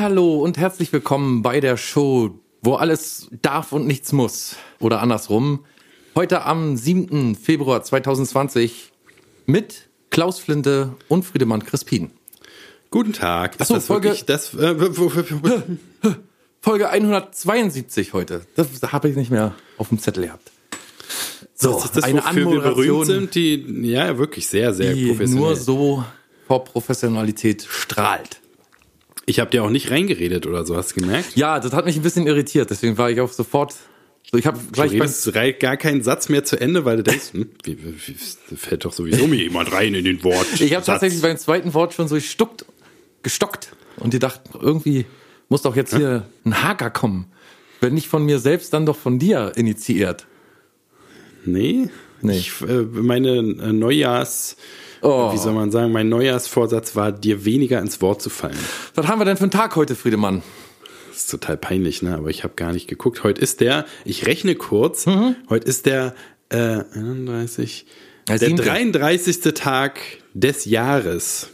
Hallo und herzlich willkommen bei der Show, wo alles darf und nichts muss. Oder andersrum. Heute am 7. Februar 2020 mit Klaus Flinte und Friedemann Crispin. Guten Tag. Ach so, das Folge- wirklich das? Äh, Folge 172 heute. Das habe ich nicht mehr auf dem Zettel gehabt. So, das ist das, eine wofür wir berühmt sind, die ja wirklich sehr, sehr die professionell. nur so vor Professionalität strahlt. Ich habe dir auch nicht reingeredet oder so, hast du gemerkt? Ja, das hat mich ein bisschen irritiert, deswegen war ich auch sofort. So, ich habe Du gleich beim, gar keinen Satz mehr zu Ende, weil du denkst, hm, wie, wie, wie, da fällt doch sowieso mir jemand rein in den Wort. Ich habe tatsächlich beim zweiten Wort schon so gestuckt, gestockt und die dachten, irgendwie muss doch jetzt hier ein Haker kommen. Wenn nicht von mir selbst, dann doch von dir initiiert. Nee, Nee. Ich, äh, meine äh, Neujahrs, Oh. wie soll man sagen, mein Neujahrsvorsatz war, dir weniger ins Wort zu fallen. Was haben wir denn für einen Tag heute, Friedemann? Das ist total peinlich, ne? Aber ich habe gar nicht geguckt. Heute ist der, ich rechne kurz, Mhm. heute ist der äh, 31, Der der siebte. 33. Tag des Jahres.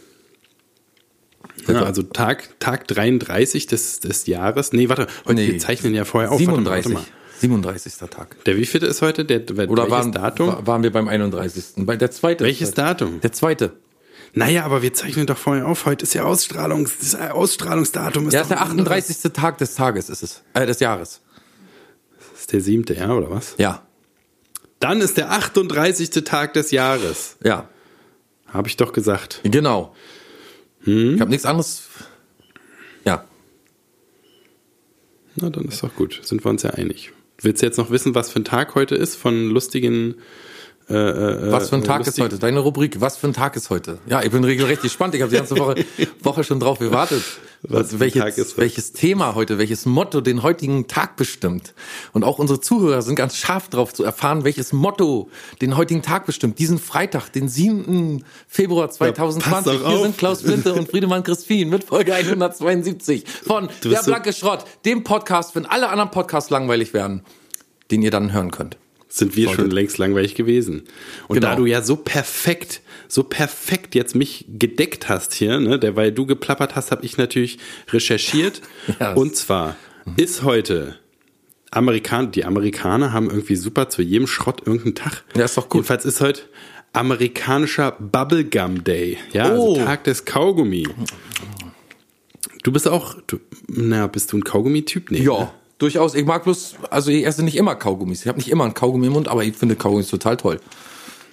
Ja, also Tag, Tag 33 des, des Jahres. Nee, warte, heute, Nee. wir zeichnen ja vorher auf. 37. Warte mal, warte mal. 37. Tag. Der wievielte ist heute? Der, der Oder welches waren, Datum? wa- waren wir beim 31. Bei der zweite. welches Datum? Der zweite. Naja, aber wir zeichnen doch vorher auf. Heute ist ja Ausstrahlungs, das Ausstrahlungsdatum. Ist Ja, ist der ein anderes. 38. Tag des Tages ist es. Äh, des Jahres. Das ist der siebte, ja, oder was? Ja. Dann ist der 38. Tag des Jahres. Ja. Habe ich doch gesagt. Genau. Hm? Ich habe nichts anderes. Ja. Na, dann ist doch gut. Sind wir uns ja einig. Willst du jetzt noch wissen, was für ein Tag heute ist von lustigen. Äh, äh, Was für ein äh, Tag ist lustig- heute? Deine Rubrik, was für ein Tag ist heute? Ja, ich bin regelrecht gespannt. Ich habe die ganze Woche, Woche schon drauf gewartet. Was welches, ist welches Thema heute, welches Motto den heutigen Tag bestimmt. Und auch unsere Zuhörer sind ganz scharf drauf zu erfahren, welches Motto den heutigen Tag bestimmt. Diesen Freitag, den 7. Februar 2020. pass doch Hier sind Klaus Flinte und Friedemann Crispin mit Folge 172 von Der Blanke Schrott, dem Podcast, wenn alle anderen Podcasts langweilig werden, den ihr dann hören könnt. Sind wir schon längst langweilig gewesen. Und Genau. da du ja so perfekt, so perfekt jetzt mich gedeckt hast hier, ne, der, weil du geplappert hast, habe ich natürlich recherchiert. Ja. Und zwar ist heute Amerikan die Amerikaner haben irgendwie super zu jedem Schrott irgendeinen Tag. Ja, ist doch gut. Jedenfalls ist heute amerikanischer Bubblegum Day. Ja, Oh. also Tag des Kaugummi. Du bist auch, du, na, bist du ein Kaugummi-Typ? Nee, Ja, ne? Durchaus. Ich mag bloß, also ich esse nicht immer Kaugummis. Ich habe nicht immer einen Kaugummi im Mund, aber ich finde Kaugummis total toll.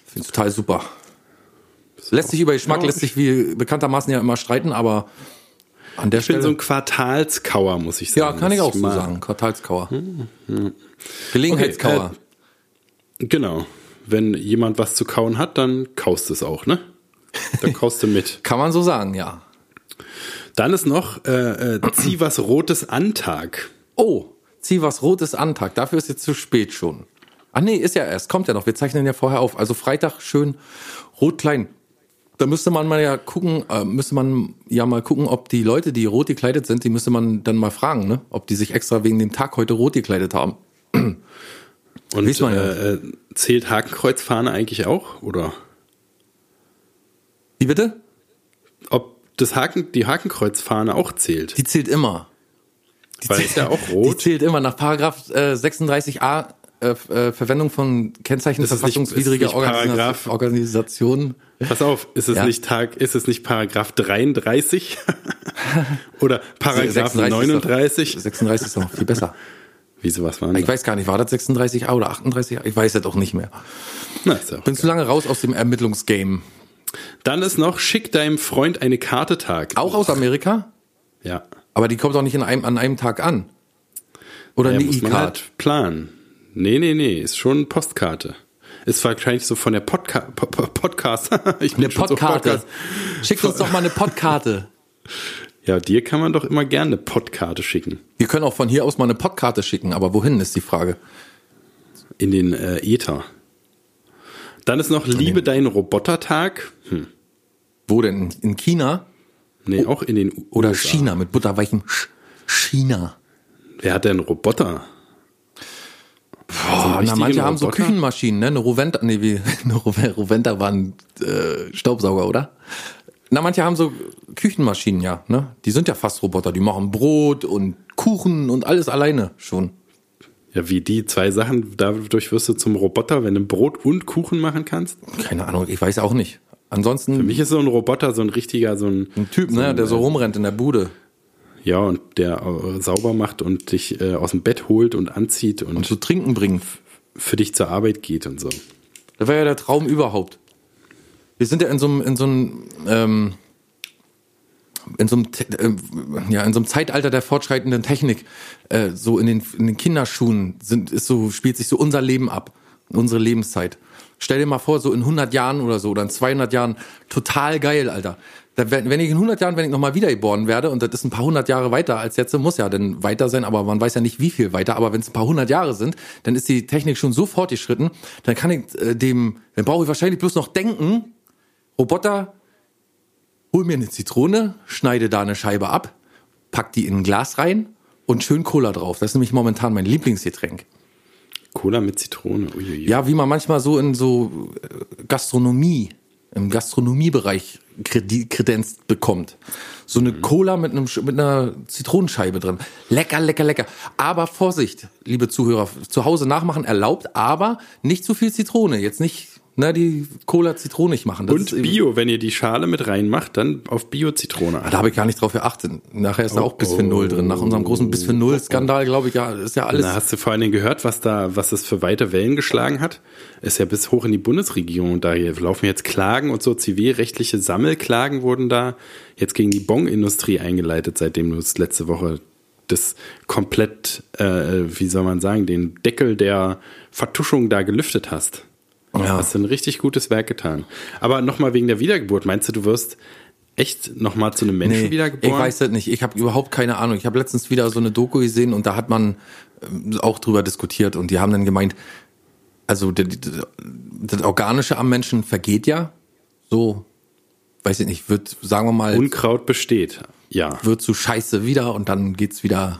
Finde total super. Lässt sich über Geschmack, Ja, lässt sich wie bekanntermaßen ja immer streiten, aber an der Ich bin Stelle. so ein Quartalskauer, muss ich ja, sagen. kann ich auch so mag- sagen. Quartalskauer. Hm, Gelegenheitskauer. Okay, Genau. Wenn jemand was zu kauen hat, dann kaust es auch, ne? Dann kaust du mit. kann man so sagen, ja. Dann ist noch äh, äh, zieh was Rotes an Tag. Oh, zieh was Rotes an Tag. Dafür ist jetzt zu spät schon. Ach nee, ist ja erst. Kommt ja noch. Wir zeichnen ja vorher auf. Also Freitag schön rot klein. Da müsste man mal ja gucken, äh, müsste man ja mal gucken, ob die Leute, die rot gekleidet sind, die müsste man dann mal fragen, ne? Ob die sich extra wegen dem Tag heute rot gekleidet haben. Und Weiß man ja. äh, äh, zählt Hakenkreuzfahne eigentlich auch? Oder Wie bitte? ob das Haken, die Hakenkreuzfahne auch zählt? Die zählt immer. Die Weil zählt, ist ja auch Die rot. zählt immer nach Paragraph äh, 36a äh, äh, Verwendung von Kennzeichen verfassungswidriger nicht Paragraph- Organisationen. Pass auf, ist es Ja. nicht Tag, ist es nicht Paragraph 33? Oder Paragraph 36 ist doch- 39? 36 ist doch viel besser. Wieso was waren Ich das? weiß gar nicht, war das 36a oder 38a? Ich weiß es auch nicht mehr. Na, ist ja Bin zu lange raus aus dem Ermittlungsgame. Dann ist noch, schick deinem Freund eine Karte Tag. Auch aus Amerika? Ja. Aber die kommt doch nicht in einem, an einem Tag an. Oder ja eine E-Card. halt planen. Nee, nee, nee, ist schon Postkarte. Ist wahrscheinlich so von der Podca po po Podcast. ich bin Eine so Podkarte. Podcast. Schickt uns doch mal eine Podkarte. Ja, dir kann man doch immer gerne eine Podkarte schicken. Wir können auch von hier aus mal eine Podkarte schicken, aber wohin ist die Frage? In den äh, Äther. Dann ist noch Liebe deinen Robotertag. Hm. Wo denn? In China? Nee, auch in den U Oder USA. China mit butterweichem Sch China. Wer hat denn Roboter? Boah, na, richtigen manche haben so Roboter? Küchenmaschinen, ne? Eine Roventa, nee, wie, eine Rove- Roventa war ein äh, Staubsauger, oder? Na, manche haben so Küchenmaschinen, ja, ne? Die sind ja fast Roboter. Die machen Brot und Kuchen und alles alleine schon. Ja, wie die zwei Sachen, dadurch wirst du zum Roboter, wenn du Brot und Kuchen machen kannst. Keine Ahnung, ich weiß auch nicht. Ansonsten. Für mich ist so ein Roboter so ein richtiger, so ein. Ein Typ, so ne, ein, der so äh, rumrennt in der Bude. Ja, und der äh, sauber macht und dich äh, aus dem Bett holt und anzieht und, Und zu trinken bringen. für dich zur Arbeit geht und so. Das war ja der Traum überhaupt. Wir sind ja in so einem, in so einem, ähm, in so einem, äh, ja, in so einem Zeitalter der fortschreitenden Technik, äh, so in den, in den Kinderschuhen sind, ist so, spielt sich so unser Leben ab, unsere Lebenszeit. Stell dir mal vor, so in 100 Jahren oder so, oder in 200 Jahren, total geil, Alter. Da, wenn, wenn ich in 100 Jahren, wenn ich nochmal wiedergeboren werde, und das ist ein paar hundert Jahre weiter als jetzt, muss ja dann weiter sein, aber man weiß ja nicht, wie viel weiter, aber wenn es ein paar hundert Jahre sind, dann ist die Technik schon so fortgeschritten, dann kann ich äh, dem, dann brauche ich wahrscheinlich bloß noch denken, Roboter, hol mir eine Zitrone, schneide da eine Scheibe ab, pack die in ein Glas rein und schön Cola drauf. Das ist nämlich momentan mein Lieblingsgetränk. Cola mit Zitrone. Uiuiui. Ja, wie man manchmal so in so äh, Gastronomie, im Gastronomiebereich kredenzt bekommt. So eine Cola mit, einem, mit einer Zitronenscheibe drin. Lecker, lecker, lecker. Aber Vorsicht, liebe Zuhörer, zu Hause nachmachen erlaubt, aber nicht zu viel Zitrone. Jetzt nicht, ne, die Cola zitronig machen. Das Und Bio, wenn ihr die Schale mit reinmacht, dann auf Bio-Zitrone Ah. Da habe ich gar nicht drauf geachtet. Nachher ist da auch Bisphenol drin. Nach unserem großen Bisphenol-Skandal, glaube ich, ja, ist ja alles. Da hast du vor allen Dingen gehört, was da, was es für weite Wellen geschlagen hat. Ist ja bis hoch in die Bundesregierung. Und da laufen jetzt Klagen und so zivilrechtliche Sammelklagen wurden da jetzt gegen die Bon-Industrie eingeleitet, seitdem du es letzte Woche das komplett, äh, wie soll man sagen, den Deckel der Vertuschung da gelüftet hast. Ja. Hast du ein richtig gutes Werk getan. Aber nochmal wegen der Wiedergeburt, meinst du, du wirst echt nochmal zu einem Menschen Nee, wiedergeboren? ich weiß das nicht. Ich habe überhaupt keine Ahnung. Ich habe letztens wieder so eine Doku gesehen und da hat man ähm, auch drüber diskutiert und die haben dann gemeint, also das, das Organische am Menschen vergeht ja. So, weiß ich nicht, wird, sagen wir mal, Unkraut besteht. Ja. wird zu Scheiße wieder und dann geht's wieder.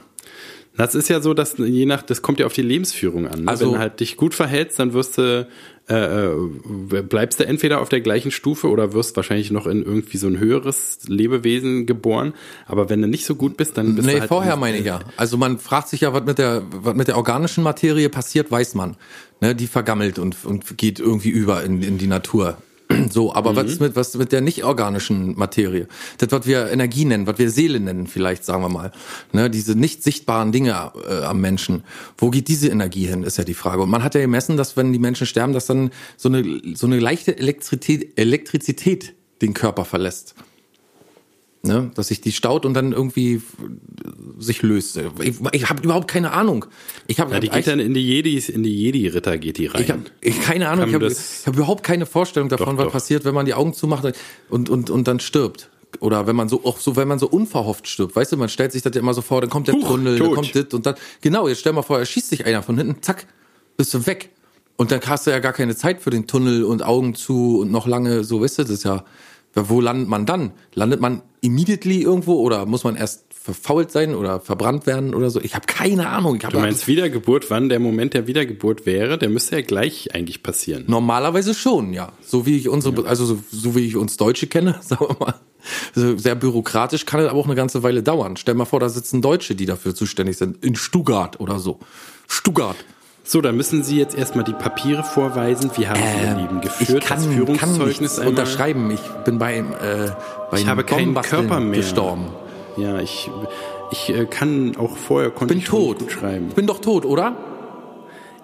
Das ist ja so, dass je nach, das kommt ja auf die Lebensführung an. Ne? Also- Wenn du halt dich gut verhältst, dann wirst du, äh, äh, bleibst du entweder auf der gleichen Stufe oder wirst wahrscheinlich noch in irgendwie so ein höheres Lebewesen geboren. Aber wenn du nicht so gut bist, dann bist Nee, du halt vorher meine ich ja. Also man fragt sich ja, was mit der, was mit der organischen Materie passiert, weiß man. Ne, die vergammelt und, und geht irgendwie über in, in die Natur. So, aber was ist mit, was mit der nicht organischen Materie? Das, was wir Energie nennen, was wir Seele nennen, vielleicht, sagen wir mal. Ne, diese nicht sichtbaren Dinge äh, am Menschen. Wo geht diese Energie hin, ist ja die Frage. Und man hat ja gemessen, dass wenn die Menschen sterben, dass dann so eine, so eine leichte Elektrizität, Elektrizität den Körper verlässt. Ne? Dass sich die staut und dann irgendwie sich löst. Ich, ich habe überhaupt keine Ahnung. Ich habe Ja, die geht dann in die Jedis, in die Jedi-Ritter geht die rein. ich habe ich, keine Ahnung, Kann ich habe hab überhaupt keine Vorstellung davon, Doch, was doch. passiert, wenn man die Augen zumacht und, und, und dann stirbt. Oder wenn man so, auch so, wenn man so unverhofft stirbt. Weißt du, man stellt sich das ja immer so vor, dann kommt der Huch, Tunnel, dann tot. kommt das und dann. Genau, jetzt stell mal vor, er schießt sich einer von hinten, zack, bist du weg. Und dann hast du ja gar keine Zeit für den Tunnel und Augen zu und noch lange, so weißt du, das ist ja, wo landet man dann? Landet man immediately irgendwo oder muss man erst verfault sein oder verbrannt werden oder so? Ich habe keine Ahnung. Hab Du meinst Wiedergeburt, wann der Moment der Wiedergeburt wäre, der müsste ja gleich eigentlich passieren. Normalerweise schon, ja. So wie ich unsere, also so, so wie ich uns Deutsche kenne, sagen wir mal. Also sehr bürokratisch kann es aber auch eine ganze Weile dauern. Stell mal vor, da sitzen Deutsche, die dafür zuständig sind. In Stuttgart oder so. Stuttgart. So, dann müssen Sie jetzt erstmal die Papiere vorweisen. Wie haben Sie Ihr Leben geführt? Ähm, ich kann, das kann Führungszeugnis einmal? unterschreiben. Ich bin bei, äh, bei Ich habe keinen Körper mehr. gestorben. Ja, ich, ich äh, kann auch vorher konnte Bin ich schon tot. schreiben. Ich bin doch tot, oder?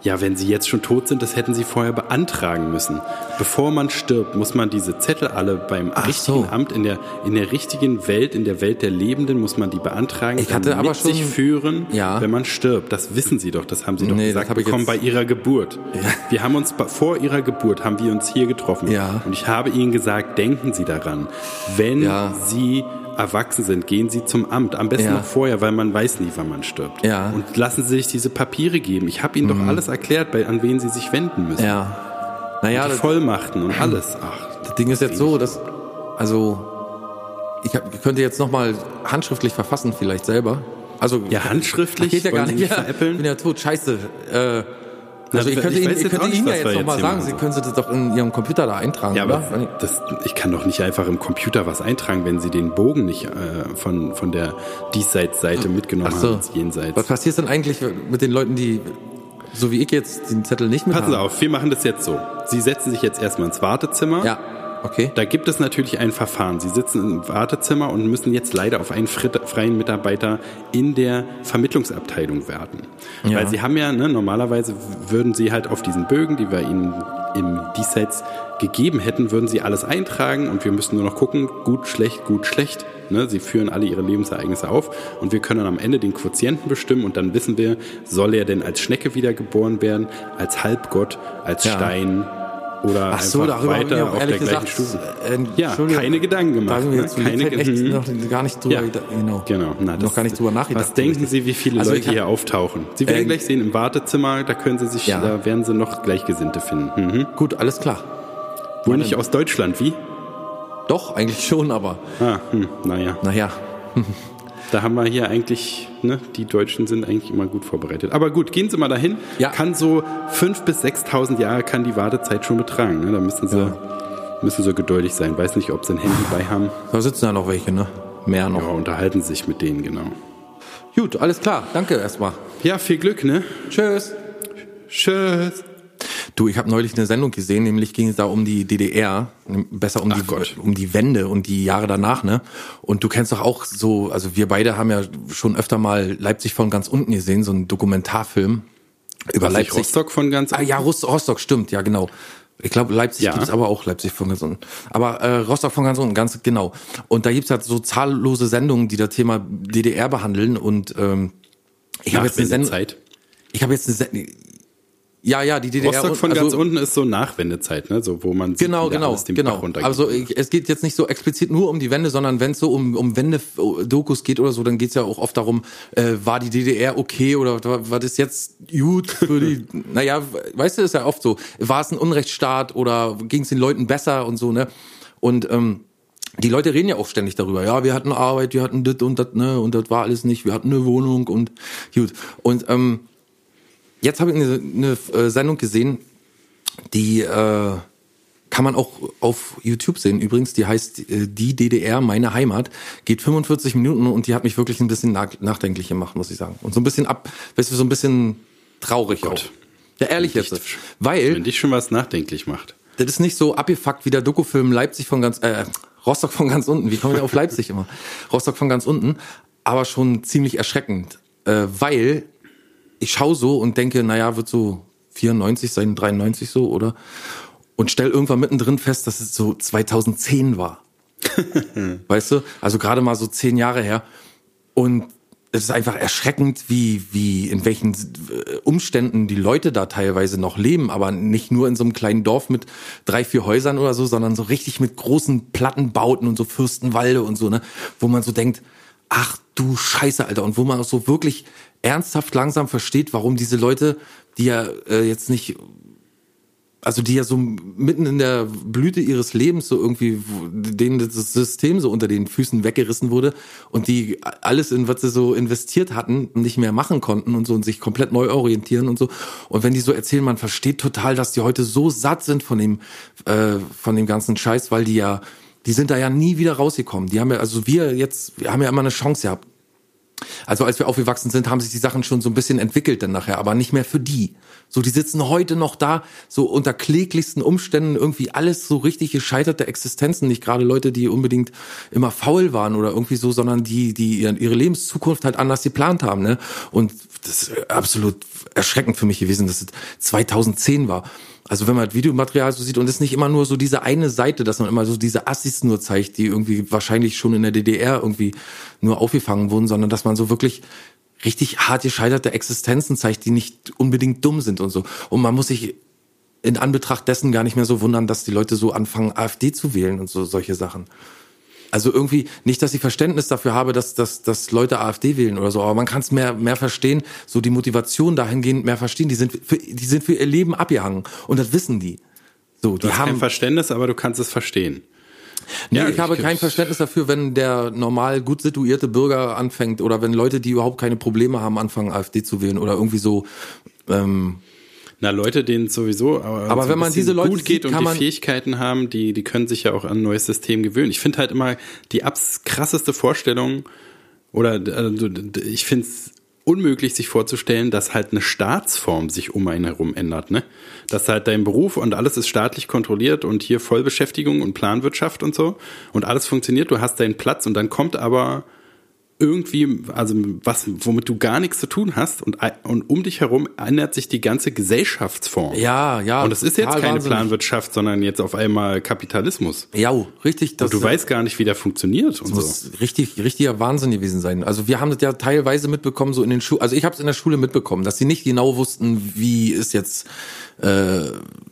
Ja, wenn Sie jetzt schon tot sind, das hätten Sie vorher beantragen müssen. Bevor man stirbt, muss man diese Zettel alle beim Ach richtigen so. Amt in der in der richtigen Welt, in der Welt der Lebenden, muss man die beantragen. Ich hatte aber mit sich schon- führen, Ja. wenn man stirbt. Das wissen Sie doch. Das haben Sie doch Nee, gesagt bekommen bei Ihrer Geburt. Wir haben uns vor Ihrer Geburt haben wir uns hier getroffen. Ja. Und ich habe Ihnen gesagt, denken Sie daran, wenn Ja. Sie erwachsen sind, gehen Sie zum Amt. Am besten Ja. noch vorher, weil man weiß nie, wann man stirbt. Ja. Und lassen Sie sich diese Papiere geben. Ich habe Ihnen doch alles erklärt, bei, an wen Sie sich wenden müssen. Ja. Naja, die das, Vollmachten und alles. Ach, das Ding ist jetzt so, dass, also, ich, hab, könnte jetzt nochmal handschriftlich verfassen, vielleicht selber. Also, ja, handschriftlich geht ja gar nicht. Ja, ich bin veräppeln. ja tot. Scheiße. Äh, Also ich ich könnte weiß Ihnen, ich könnte Ihnen ja jetzt wir noch jetzt mal hier sagen, Sie können Sie das doch in Ihrem Computer da eintragen, Ja, oder? aber das, ich kann doch nicht einfach im Computer was eintragen, wenn Sie den Bogen nicht äh, von, von der Diesseitsseite mitgenommen Ach so. haben Jenseits. Was passiert denn eigentlich mit den Leuten, die, so wie ich jetzt, den Zettel nicht mit Passen Sie auf, wir machen das jetzt so. Sie setzen sich jetzt erstmal ins Wartezimmer. Ja, okay. Da gibt es natürlich ein Verfahren. Sie sitzen im Wartezimmer und müssen jetzt leider auf einen freien Mitarbeiter in der Vermittlungsabteilung warten. Ja. Weil Sie haben ja, ne, normalerweise würden Sie halt auf diesen Bögen, die wir Ihnen im Diesseits gegeben hätten, würden Sie alles eintragen und wir müssen nur noch gucken, gut, schlecht, gut, schlecht. Ne, sie führen alle ihre Lebensereignisse auf und wir können am Ende den Quotienten bestimmen und dann wissen wir, soll er denn als Schnecke wiedergeboren werden, als Halbgott, als Ja. Stein oder Ach so, darüber weiter auch auf der ehrlich gleichen gesagt, Stufe. äh, Ja, keine Gedanken gemacht. Da ne? keine Mhm. noch gar nicht drüber, Ja. genau. Genau. Na, noch gar nicht drüber nachgedacht. Was denken Sie, wie viele Also Leute hab- hier auftauchen? Sie werden Ähm, gleich sehen, im Wartezimmer, da können Sie sich, Ja. da werden Sie noch Gleichgesinnte finden. Mhm. Gut, alles klar. Wohl nicht aus Deutschland, wie? Doch, eigentlich schon, aber Ah, hm, naja. naja. Da haben wir hier eigentlich, ne, die Deutschen sind eigentlich immer gut vorbereitet. Aber gut, gehen Sie mal dahin. Ja. Kann so 5.000 bis 6.000 Jahre kann die Wartezeit schon betragen. Ne? Da müssen Sie, müssen Sie geduldig sein. Weiß nicht, ob Sie ein Handy bei haben. Da sitzen ja noch welche, ne? Mehr noch. Ja, unterhalten sich mit denen, genau. Gut, alles klar. Danke erstmal. Ja, viel Glück, ne? Tschüss. Tschüss. Du, ich habe neulich eine Sendung gesehen, nämlich ging es da um die DDR, besser um Ach die Gott. um die Wende und die Jahre danach, ne? Und du kennst doch auch so, also wir beide haben ja schon öfter mal Leipzig von ganz unten gesehen, so einen Dokumentarfilm über nicht Leipzig. Rostock von ganz Ah ja, Rost- Rostock, stimmt, ja genau. Ich glaube, Leipzig Ja. gibt's aber auch Leipzig von ganz unten. Aber äh, Rostock von ganz unten, ganz genau. Und da gibt's halt so zahllose Sendungen, die das Thema DDR behandeln. Und ähm, ich habe jetzt eine Sendung. Ich habe jetzt eine Sendung. Ja, ja, die DDR. Rostock von also, ganz unten ist so Nachwendezeit, ne? So, wo man sieht, Genau, genau, alles den genau. Bach runtergeht. Also ich, es geht jetzt nicht so explizit nur um die Wende, sondern wenn es so um, um Wende-Dokus geht oder so, dann geht's ja auch oft darum, äh, war die DDR okay oder wa- war das jetzt gut für die, naja, weißt du, ist ja oft so, war es ein Unrechtsstaat oder ging es den Leuten besser und so, ne? Und ähm, die Leute reden ja auch ständig darüber. Ja, wir hatten Arbeit, wir hatten das und das, ne, und das war alles nicht. Wir hatten eine Wohnung und gut. Und ähm, jetzt habe ich eine, eine äh, Sendung gesehen, die äh, kann man auch auf YouTube sehen. Übrigens, die heißt äh, Die DDR, meine Heimat. Geht 45 Minuten und die hat mich wirklich ein bisschen nach, nachdenklich gemacht, muss ich sagen. Und so ein bisschen ab, weißt du, so ein bisschen traurig auch. Ja, ehrlich jetzt. Weil Wenn dich schon was nachdenklich macht. das ist nicht so abgefuckt wie der Dokufilm Leipzig von ganz, äh, Rostock von ganz unten. Wie kommen wir auf Leipzig immer? Rostock von ganz unten. Aber schon ziemlich erschreckend. Äh, weil ich schaue so und denke, naja, wird so 94 sein, 93 so, oder? Und stell irgendwann mittendrin fest, dass es so 2010 war. weißt du? Also gerade mal so zehn Jahre her. Und es ist einfach erschreckend, wie, wie, in welchen äh, Umständen die Leute da teilweise noch leben, aber nicht nur in so einem kleinen Dorf mit drei, vier Häusern oder so, sondern so richtig mit großen Plattenbauten und so Fürstenwalde und so, ne, wo man so denkt, ach du Scheiße, Alter, und wo man auch so wirklich ernsthaft langsam versteht, warum diese Leute, die ja äh, jetzt nicht also die ja so mitten in der Blüte ihres Lebens so irgendwie, denen das System so unter den Füßen weggerissen wurde und die alles in was sie so investiert hatten nicht mehr machen konnten und so und sich komplett neu orientieren und so. Und wenn die so erzählen, man versteht total, dass die heute so satt sind von dem, äh, von dem ganzen Scheiß, weil die ja, die sind da ja nie wieder rausgekommen. Die haben ja, also wir jetzt, wir haben ja immer eine Chance gehabt. Also als wir aufgewachsen sind, haben sich die Sachen schon so ein bisschen entwickelt dann nachher, aber nicht mehr für die. So, die sitzen heute noch da, so unter kläglichsten Umständen, irgendwie alles so richtig gescheiterte Existenzen, nicht gerade Leute, die unbedingt immer faul waren oder irgendwie so, sondern die, die ihre Lebenszukunft halt anders geplant haben, ne? Und das ist absolut erschreckend für mich gewesen, dass es 2010 war. Also wenn man das Videomaterial so sieht und es ist nicht immer nur so diese eine Seite, dass man immer so diese Assis nur zeigt, die irgendwie wahrscheinlich schon in der DDR irgendwie nur aufgefangen wurden, sondern dass man so wirklich richtig hart gescheiterte Existenzen zeigt, die nicht unbedingt dumm sind und so. Und man muss sich in Anbetracht dessen gar nicht mehr so wundern, dass die Leute so anfangen, AfD zu wählen und so solche Sachen. Also irgendwie nicht, dass ich Verständnis dafür habe, dass, dass, dass Leute AfD wählen oder so, aber man kann es mehr, mehr verstehen, so die Motivation dahingehend mehr verstehen. Die sind für, die sind für ihr Leben abgehangen und das wissen die. So, die Du hast kein haben. Verständnis, aber du kannst es verstehen. Nee, Ja, ich habe ich- kein Verständnis dafür, wenn der normal gut situierte Bürger anfängt oder wenn Leute, die überhaupt keine Probleme haben, anfangen AfD zu wählen oder irgendwie so. Ähm, Na, Leute, denen es sowieso äh, Aber so wenn man diese Leute gut geht sieht, und die Fähigkeiten haben, die, die können sich ja auch an ein neues System gewöhnen. Ich finde halt immer die abs krasseste Vorstellung oder also, ich finde es unmöglich, sich vorzustellen, dass halt eine Staatsform sich um einen herum ändert, ne? Dass halt dein Beruf und alles ist staatlich kontrolliert und hier Vollbeschäftigung und Planwirtschaft und so und alles funktioniert, du hast deinen Platz und dann kommt aber irgendwie, also was, womit du gar nichts zu tun hast und, und um dich herum ändert sich die ganze Gesellschaftsform. Ja, ja. Und es ist jetzt keine wahnsinnig. Planwirtschaft, sondern jetzt auf einmal Kapitalismus. Ja, richtig. Das Und du weißt gar nicht, wie der funktioniert und so. muss richtig, richtiger Wahnsinn gewesen sein. Also wir haben das ja teilweise mitbekommen, so in den Schulen, also ich habe es in der Schule mitbekommen, dass sie nicht genau wussten, wie ist jetzt, äh,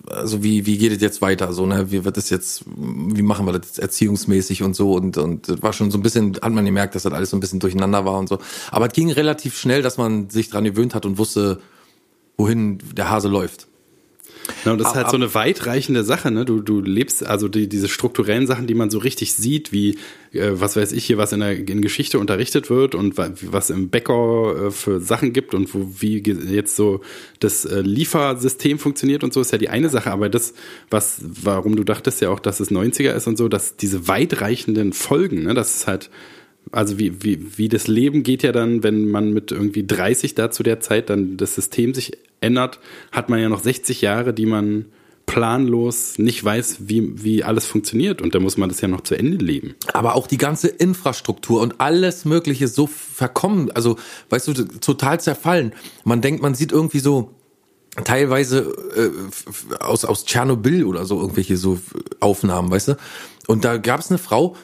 also wie, wie geht es jetzt weiter, so, ne, wie wird das jetzt, wie machen wir das jetzt erziehungsmäßig und so und, und war schon so ein bisschen, hat man gemerkt, dass das alles so ein bisschen durcheinander war und so. Aber es ging relativ schnell, dass man sich dran gewöhnt hat und wusste, wohin der Hase läuft. Ja, und das ist halt so eine weitreichende Sache, ne? Du, du lebst, also die, diese strukturellen Sachen, die man so richtig sieht, wie, äh, was weiß ich hier, was in der in Geschichte unterrichtet wird und wa- was im Bäcker äh, für Sachen gibt und wo, wie jetzt so das äh, Liefersystem funktioniert und so, ist ja die eine Sache, aber das, was, warum du dachtest ja auch, dass es 90er ist und so, dass diese weitreichenden Folgen, ne? Das ist halt, also wie, wie, wie das Leben geht ja dann, wenn man mit irgendwie 30 da zu der Zeit dann das System sich ändert, hat man ja noch 60 Jahre, die man planlos nicht weiß, wie, wie alles funktioniert. Und da muss man das ja noch zu Ende leben. aber auch die ganze Infrastruktur und alles Mögliche so verkommen, also weißt du, total zerfallen. Man denkt, man sieht irgendwie so teilweise äh, aus, aus Tschernobyl oder so irgendwelche so Aufnahmen, weißt du? Und da gab es eine Frau,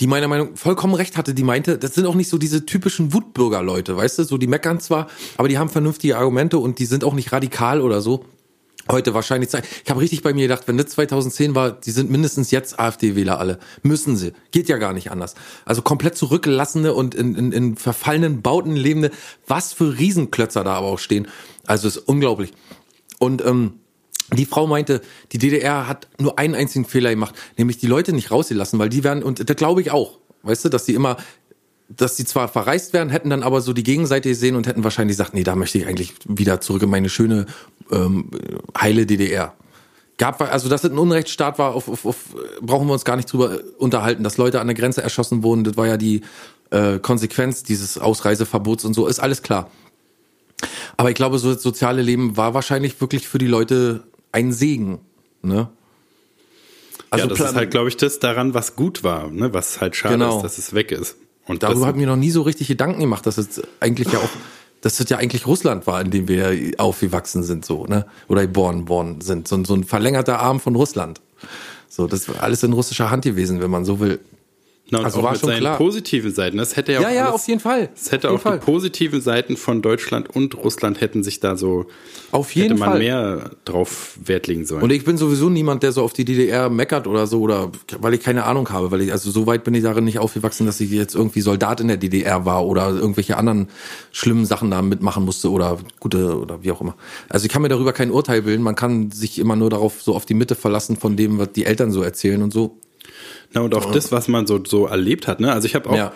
die meiner Meinung vollkommen recht hatte, die meinte, das sind auch nicht so diese typischen Wutbürger-Leute, weißt du, so die meckern zwar, aber die haben vernünftige Argumente und die sind auch nicht radikal oder so. Heute wahrscheinlich sein. Ich habe richtig bei mir gedacht, wenn das 2010 war, die sind mindestens jetzt AfD-Wähler alle. Müssen sie. Geht ja gar nicht anders. Also komplett zurückgelassene und in, in, in verfallenen Bauten lebende, was für Riesenklötzer da aber auch stehen. Also ist unglaublich. Und ähm, die Frau meinte, die DDR hat nur einen einzigen Fehler gemacht, nämlich die Leute nicht rausgelassen, weil die werden, und das glaube ich auch, weißt du, dass die immer, dass die zwar verreist werden, hätten dann aber so die Gegenseite gesehen und hätten wahrscheinlich gesagt, nee, da möchte ich eigentlich wieder zurück in meine schöne, ähm, heile DDR. Gab, also, dass es ein Unrechtsstaat war, auf, auf, auf, brauchen wir uns gar nicht drüber unterhalten, dass Leute an der Grenze erschossen wurden, das war ja die äh, Konsequenz dieses Ausreiseverbots und so, ist alles klar. Aber ich glaube, so das soziale Leben war wahrscheinlich wirklich für die Leute ein Segen. Ne? Also ja, das Plan- ist halt, glaube ich, das daran, was gut war, ne? was halt schade Genau. ist, dass es weg ist. Und darüber das, habe ich mir noch nie so richtig Gedanken gemacht, dass es eigentlich ja auch, dass es ja eigentlich Russland war, in dem wir aufgewachsen sind, so, ne? Oder geboren worden sind. So, ein- so ein verlängerter Arm von Russland. So, das war alles in russischer Hand gewesen, wenn man so will. Na, und also auch war mit schon seinen klar. positiven Seiten. Das hätte ja auch Ja, ja, alles, auf jeden Fall. Es hätte Auf auch die positiven Seiten von Deutschland und Russland hätten sich da so Auf jeden hätte man Fall. mehr drauf Wert legen sollen. Und ich bin sowieso niemand, der so auf die DDR meckert oder so, oder weil ich keine Ahnung habe, weil ich, also so weit bin ich darin nicht aufgewachsen, dass ich jetzt irgendwie Soldat in der DDR war oder irgendwelche anderen schlimmen Sachen da mitmachen musste oder gute oder wie auch immer. Also ich kann mir darüber kein Urteil bilden, man kann sich immer nur darauf so auf die Mitte verlassen von dem, was die Eltern so erzählen und so. Na, und auch das, was man so, so erlebt hat, ne? Also ich habe auch Ja.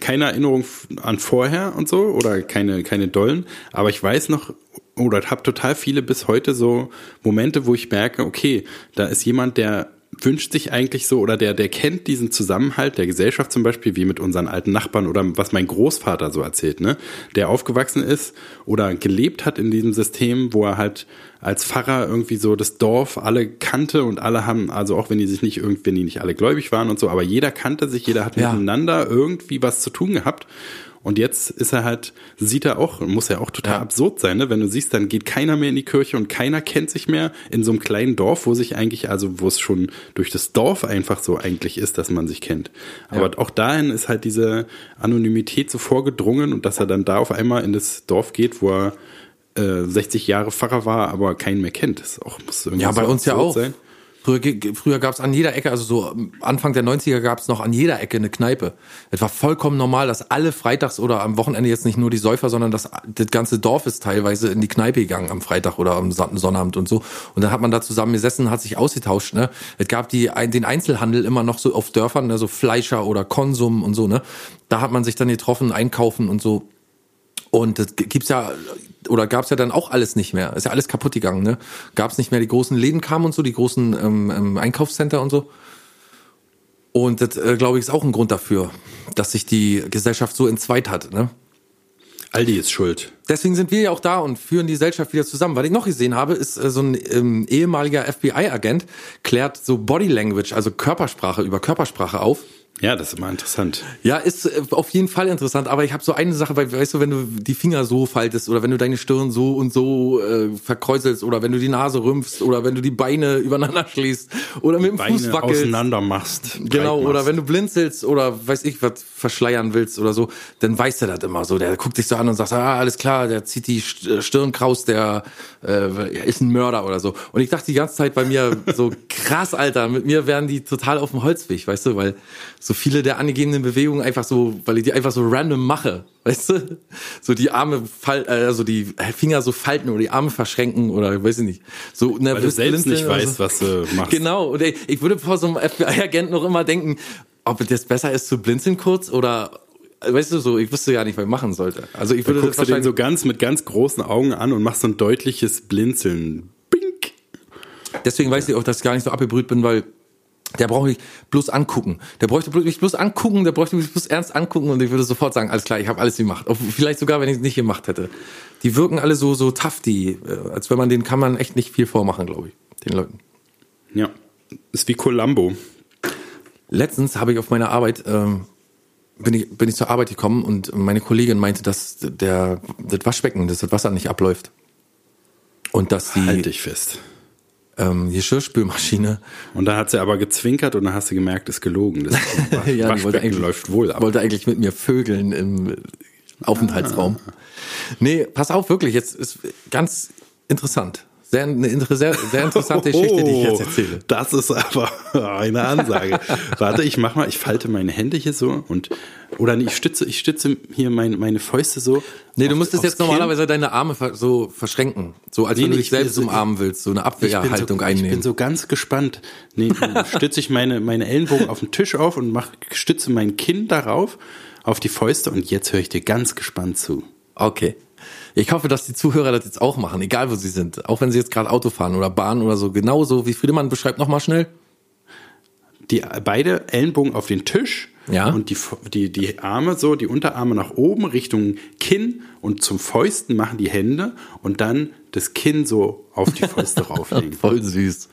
keine Erinnerung an vorher und so oder keine, keine dollen, aber ich weiß noch oder habe total viele bis heute so Momente, wo ich merke, okay, da ist jemand, der wünscht sich eigentlich so oder der, der kennt diesen Zusammenhalt der Gesellschaft zum Beispiel, wie mit unseren alten Nachbarn oder was mein Großvater so erzählt, ne? Der aufgewachsen ist oder gelebt hat in diesem System, wo er halt als Pfarrer irgendwie so das Dorf alle kannte und alle haben, also auch wenn die sich nicht irgendwie, wenn die nicht alle gläubig waren und so, aber jeder kannte sich, jeder hat Ja. miteinander irgendwie was zu tun gehabt. Und jetzt ist er halt, sieht er auch, muss ja auch total Ja. absurd sein, ne? Wenn du siehst, dann geht keiner mehr in die Kirche und keiner kennt sich mehr in so einem kleinen Dorf, wo sich eigentlich, also wo es schon durch das Dorf einfach so eigentlich ist, dass man sich kennt. Aber auch dahin ist halt diese Anonymität so vorgedrungen und dass er dann da auf einmal in das Dorf geht, wo er äh, 60 Jahre Pfarrer war, aber keinen mehr kennt. Das auch, muss irgendwie Ja, bei so uns ja auch. sein. Früher, früher gab es an jeder Ecke, also so am Anfang der 90er gab es noch an jeder Ecke eine Kneipe. Es war vollkommen normal, dass alle freitags oder am Wochenende jetzt nicht nur die Säufer, sondern das, das ganze Dorf ist teilweise in die Kneipe gegangen am Freitag oder am Son- Sonnabend und so. Und dann hat man da zusammen gesessen, hat sich ausgetauscht. Ne? Es gab die, den Einzelhandel immer noch so auf Dörfern, ne? so Fleischer oder Konsum und so. Ne? Da hat man sich dann getroffen, einkaufen und so. Und das gibt's ja oder gab's ja dann auch alles nicht mehr. Ist ja alles kaputt gegangen, ne? Gab's nicht mehr, die großen Läden kamen und so, die großen ähm, ähm, Einkaufscenter und so. Und das, äh, glaube ich, ist auch ein Grund dafür, dass sich die Gesellschaft so entzweit hat, ne? Aldi ist schuld. Deswegen sind wir ja auch da und führen die Gesellschaft wieder zusammen. Was ich noch gesehen habe, ist äh, so ein ähm, ehemaliger FBI-Agent klärt so Body Language, also Körpersprache über Körpersprache auf. Ja, das ist immer interessant. Ja, ist äh, auf jeden Fall interessant, aber ich habe so eine Sache, weil weißt du, wenn du die Finger so faltest oder wenn du deine Stirn so und so äh, verkräuselst oder wenn du die Nase rümpfst oder wenn du die Beine übereinander schließt oder mit dem Beine Fuß wackelst. auseinander machst. Genau, breit oder machst. wenn du blinzelst oder weiß ich was verschleiern willst oder so, dann weiß der das immer so. Der guckt dich so an und sagt, ah, alles klar, der zieht die St- Stirn kraus, der äh, ist ein Mörder oder so. Und ich dachte die ganze Zeit bei mir so, krass, Alter, mit mir wären die total auf dem Holzweg, weißt du, weil so viele der angegebenen Bewegungen einfach so, weil ich die einfach so random mache, weißt du? So die Arme falten, also die Finger so falten oder die Arme verschränken oder weiß ich nicht. So Weil du nervös selbst nicht oder weißt, so. was du machst. Genau, und ey, ich würde vor so einem FBI-Agent noch immer denken, ob das besser ist zu blinzeln kurz oder, weißt du, so, ich wüsste ja nicht, was ich machen sollte. Also ich Da würde guckst du den so ganz mit ganz großen Augen an und machst so ein deutliches Blinzeln. Bink. deswegen weiß ich auch, dass ich gar nicht so abgebrüht bin, weil der braucht mich bloß angucken. Der bräuchte mich bloß angucken, der bräuchte mich bloß ernst angucken und ich würde sofort sagen, alles klar, ich habe alles gemacht. Vielleicht sogar, wenn ich es nicht gemacht hätte. Die wirken alle so, so tough, die, äh, als wenn man, denen kann man echt nicht viel vormachen, glaube ich, den Leuten. Ja. Ist wie Columbo. Letztens habe ich auf meiner Arbeit ähm, bin ich bin ich zur Arbeit gekommen und meine Kollegin meinte, dass der das Waschbecken, dass das Wasser nicht abläuft und dass die Halt dich fest. Ähm, Geschirrspülmaschine Und da hat sie aber gezwinkert und dann hast du gemerkt, ist gelogen. Das Ja, Waschbecken eigentlich- läuft wohl ab. wollte eigentlich mit mir vögeln im Aufenthaltsraum. Nee, pass auf, wirklich, jetzt ist ganz interessant. Sehr, eine sehr, sehr interessante Geschichte, die ich jetzt erzähle. Oh, Das ist aber eine Ansage. Warte, ich mach mal, ich falte meine Hände hier so und oder nee, ich stütze, ich stütze hier meine, meine Fäuste so. Nee, du auf- müsstest aufs jetzt Kinn. normalerweise deine Arme so verschränken. So als Nee, wenn du dich selbst so- umarmen willst, so eine Abwehrhaltung so, einnehmen. ich bin so ganz gespannt. Nee, dann stütze ich meine, meine Ellenbogen auf den Tisch auf und mach, stütze mein Kinn darauf, auf die Fäuste und jetzt höre ich dir ganz gespannt zu. Okay. Ich hoffe, dass die Zuhörer das jetzt auch machen, egal wo sie sind. Auch wenn sie jetzt gerade Auto fahren oder Bahn oder so. Genauso wie Friedemann beschreibt nochmal schnell. Die beide Ellenbogen auf den Tisch Ja. und die, die, die Arme so, die Unterarme nach oben Richtung Kinn und zum Fäusten machen die Hände und dann das Kinn so auf die Fäuste rauflegen. Voll süß.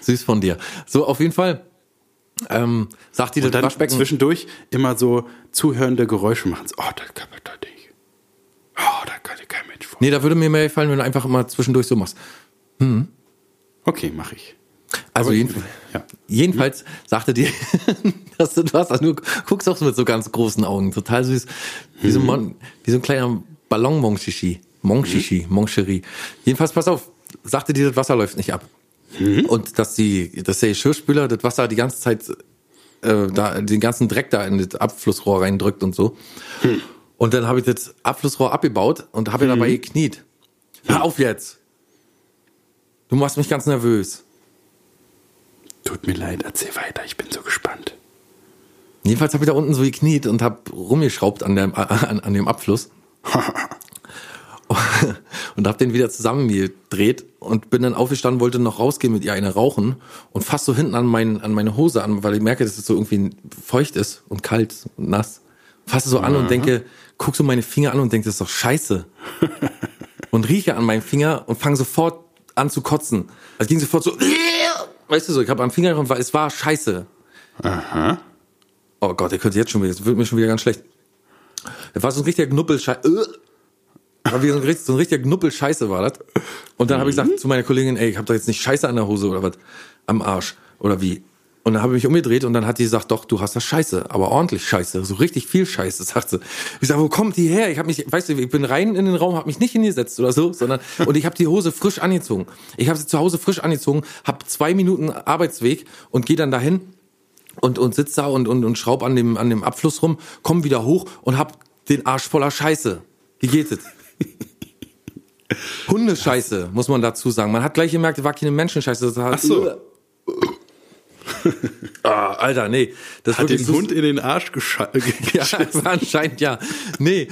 Süß von dir. So, auf jeden Fall. Ähm, sagt die Und das dann Waschbecken. zwischendurch immer so zuhörende Geräusche machen. So, oh, das kann man doch nicht. Oh, da kann ich kein Mensch vor. Nee, da würde mir mehr gefallen, wenn du einfach immer zwischendurch so machst. Okay, mache ich. Also jedenfalls, ja. jedenfalls sagte die, dass du, du hast, also du guckst auch so mit so ganz großen Augen, total süß, wie so, ein Mon, wie so ein kleiner Ballon Monchichi, Monchichi, Moncherie. Jedenfalls, pass auf, sagte die, das Wasser läuft nicht ab. Und dass die, dass der Geschirrspüler das Wasser die ganze Zeit, äh, da, den ganzen Dreck da in das Abflussrohr reindrückt und so. Und dann habe ich das Abflussrohr abgebaut und habe dabei gekniet. Hör auf jetzt! Du machst mich ganz nervös. Tut mir leid, erzähl weiter, ich bin so gespannt. Jedenfalls habe ich da unten so gekniet und habe rumgeschraubt an, dem, an, an dem Abfluss. und habe den wieder zusammengedreht und bin dann aufgestanden, wollte noch rausgehen mit ihr eine rauchen und fast so hinten an, mein, an meine Hose an, weil ich merke, dass es so irgendwie feucht ist und kalt und nass. Fasse so an und denke, guck so meine Finger an und denke, das ist doch scheiße. und rieche an meinen Finger und fange sofort an zu kotzen. Es ging sofort so, weißt du so, ich habe am Finger weil es war scheiße. Aha. Oh Gott, der könnte jetzt schon wieder, das wird mir schon wieder ganz schlecht. Das war so ein richtiger Knuppelscheiße. War wie so ein, so ein richtiger Knuppelscheiße war das. Und dann habe ich gesagt zu meiner Kollegin, ey, ich habe doch jetzt nicht Scheiße an der Hose oder was, am Arsch oder wie. Und dann habe ich mich umgedreht und dann hat die gesagt, doch, du hast das Scheiße, aber ordentlich Scheiße, so richtig viel Scheiße, sagt sie. Ich sage, wo kommt die her? Ich habe mich, weißt du, ich bin rein in den Raum, habe mich nicht hingesetzt oder so, sondern und ich habe die Hose frisch angezogen. Ich habe sie zu Hause frisch angezogen, habe zwei Minuten Arbeitsweg und gehe dann dahin und und sitz da und und und schraub an dem an dem Abfluss rum, komm wieder hoch und hab den Arsch voller Scheiße. Wie geht es? Hundescheiße, muss man dazu sagen. Man hat gleich gemerkt, war keine Menschenscheiße. Das war, Ach so. Ah, Alter, nee. Das Hat den so Hund in den Arsch geschossen. ja, anscheinend ja. Nee.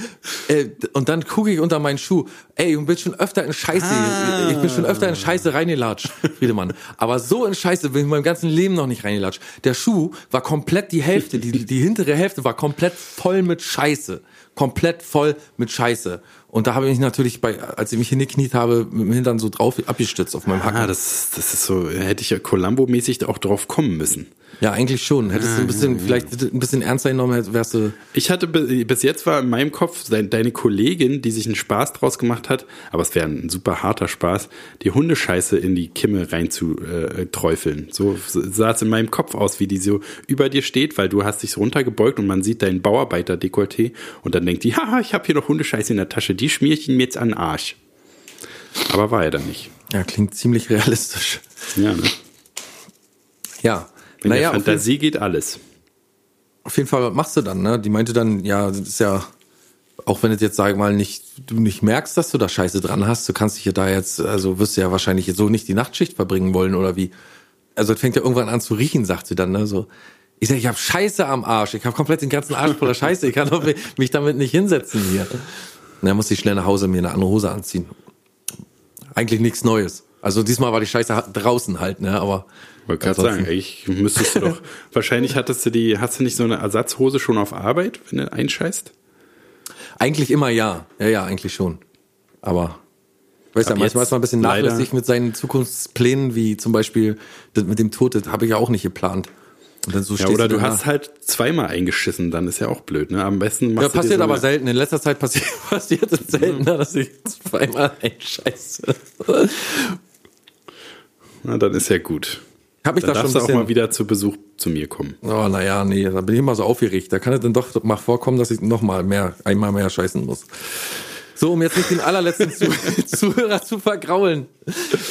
Äh, und dann gucke ich unter meinen Schuh. Ey, ich bin schon öfter in Scheiße. Ah. Ich bin schon öfter in Scheiße reingelatscht, Friedemann. Aber so in Scheiße bin ich in meinem ganzen Leben noch nicht reingelatscht. Der Schuh war komplett die Hälfte, die, die hintere Hälfte war komplett voll mit Scheiße. Komplett voll mit Scheiße. Und da habe ich mich natürlich bei, als ich mich hingekniet habe, mit dem Hintern so drauf abgestützt auf meinem Hacken. Ah, das, das ist so, hätte ich ja Columbo-mäßig auch drauf kommen müssen. Ja, eigentlich schon. Hättest du ein bisschen, vielleicht ein bisschen ernster genommen, wärst du. Ich hatte bis jetzt war in meinem Kopf deine Kollegin, die sich einen Spaß draus gemacht hat, aber es wäre ein super harter Spaß, die Hundescheiße in die Kimme rein zu äh. So sah es in meinem Kopf aus, wie die so über dir steht, weil du hast dich so runtergebeugt und man sieht deinen Bauarbeiter-Dekolleté und dann denkt die, haha, ich habe hier noch Hundescheiße in der Tasche, die schmier ich ihm jetzt an den Arsch. Aber war er dann nicht. Ja, klingt ziemlich realistisch. Ja, ne? Ja. In naja, der Fantasie geht alles. Auf jeden Fall, was machst du dann, ne? Die meinte dann, ja, das ist ja, auch wenn du jetzt, sag mal, nicht, du nicht merkst, dass du da Scheiße dran hast, du kannst dich ja da jetzt, also wirst du ja wahrscheinlich so nicht die Nachtschicht verbringen wollen oder wie. Also es fängt ja irgendwann an zu riechen, sagt sie dann, ne? So. Ich sag, ich habe Scheiße am Arsch, ich habe komplett den ganzen Arsch voller Scheiße, ich kann doch mich damit nicht hinsetzen hier. Na, muss ich schnell nach Hause mir eine andere Hose anziehen. Eigentlich nichts Neues. Also diesmal war die Scheiße draußen halt, ne, aber wollte gerade sagen, ich müsstest du doch. wahrscheinlich hattest du die, hast du nicht so eine Ersatzhose schon auf Arbeit, wenn du einscheißt? Eigentlich immer ja. Ja, ja, eigentlich schon. Aber weißt du, manchmal ist man ein bisschen nachlässig mit seinen Zukunftsplänen, wie zum Beispiel mit dem Tod, das habe ich ja auch nicht geplant. Und dann so ja, oder du, du hast halt zweimal eingeschissen, dann ist ja auch blöd, ne? Am besten machst Ja, passiert so aber selten. In letzter Zeit passiert, passiert es seltener, dass ich zweimal einscheiße. Na, dann ist ja gut. Hab ich da schon auch mal wieder zu Besuch zu mir kommen. Oh, naja, nee, da bin ich immer so aufgeregt. Da kann es dann doch mal vorkommen, dass ich noch mal mehr, einmal mehr scheißen muss. So, um jetzt nicht den allerletzten Zuhörer zu vergraulen.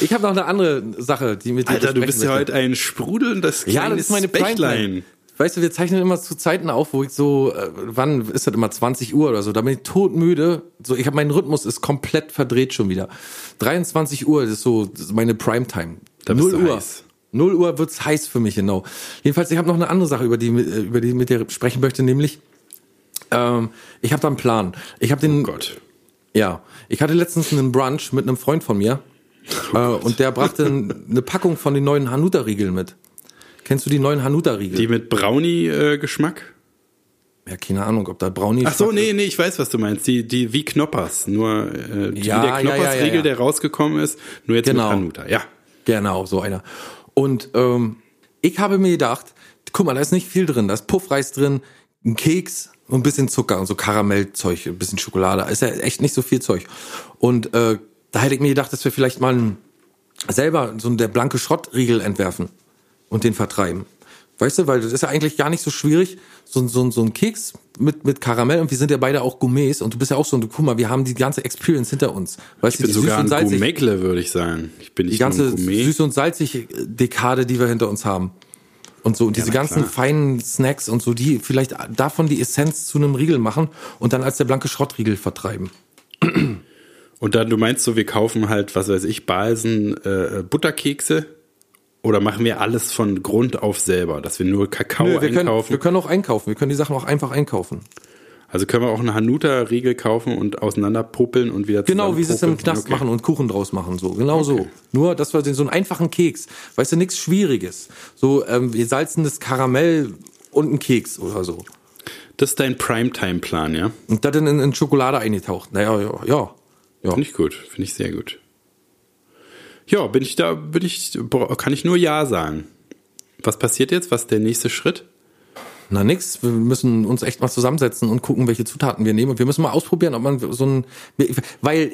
Ich habe noch eine andere Sache, die mit dir Alter, du bist ja heute ein sprudelndes kleines Ja, das ist meine Bächlein. Weißt du, wir zeichnen immer zu Zeiten auf, wo ich so, äh, wann ist das immer 20 Uhr oder so, da bin ich todmüde. So, ich habe meinen Rhythmus ist komplett verdreht schon wieder. 23 Uhr das ist so das ist meine Primetime. Da 0 Uhr. Heiß. 0 Uhr wird's heiß für mich, genau. Jedenfalls, ich habe noch eine andere Sache, über die, über die ich mit dir sprechen möchte, nämlich, ähm, ich habe da einen Plan. Ich habe den. Oh Gott. Ja, ich hatte letztens einen Brunch mit einem Freund von mir oh äh, und der brachte eine Packung von den neuen Hanuta-Riegeln mit. Kennst du die neuen Hanuta-Riegel? Die mit Brownie-Geschmack? ja, keine Ahnung, ob da Brownie. Ach so, nee, nee, ich weiß, was du meinst. Die, die wie Knoppers, nur äh, die, ja, der Knoppers-Riegel, ja, ja, der rausgekommen ist, nur jetzt genau. mit Hanuta. Ja, genau, so einer. Und ähm, ich habe mir gedacht, guck mal, da ist nicht viel drin. Da ist Puffreis drin, ein Keks und ein bisschen Zucker und so Karamellzeug, ein bisschen Schokolade. Ist ja echt nicht so viel Zeug. Und äh, da hätte ich mir gedacht, dass wir vielleicht mal ein, selber so der blanke Schrottriegel entwerfen und den vertreiben. Weißt du, weil das ist ja eigentlich gar nicht so schwierig, so, so, so ein Keks mit, mit Karamell und wir sind ja beide auch Gourmets und du bist ja auch so, und guck mal, wir haben die ganze Experience hinter uns. Weißt ich du, bin sogar ein Gourmetle, würde ich sagen. Ich bin nicht die ganze süß und salzig Dekade, die wir hinter uns haben. Und so, und diese ja, ganzen klar. feinen Snacks und so, die vielleicht davon die Essenz zu einem Riegel machen und dann als der blanke Schrottriegel vertreiben. Und dann, du meinst so, wir kaufen halt, was weiß ich, Balsen, äh, Butterkekse oder machen wir alles von Grund auf selber, dass wir nur Kakao Nö, wir einkaufen? Können, wir können auch einkaufen. Wir können die Sachen auch einfach einkaufen. Also können wir auch eine Hanuta-Riegel kaufen und auseinanderpuppeln und wieder Genau, wie sie es im Knast okay. machen und Kuchen draus machen, so. Genau okay. so. Nur, dass wir so einen einfachen Keks, weißt du, nichts Schwieriges. So, ähm, wir salzen das Karamell und einen Keks oder so. Das ist dein Primetime-Plan, ja? Und das dann in, in Schokolade eingetaucht. Naja, ja, ja. ja. Finde ich gut, finde ich sehr gut. Ja, bin ich da, bin ich, kann ich nur Ja sagen. Was passiert jetzt? Was ist der nächste Schritt? Na nix, wir müssen uns echt mal zusammensetzen und gucken, welche Zutaten wir nehmen. Und wir müssen mal ausprobieren, ob man so ein, weil,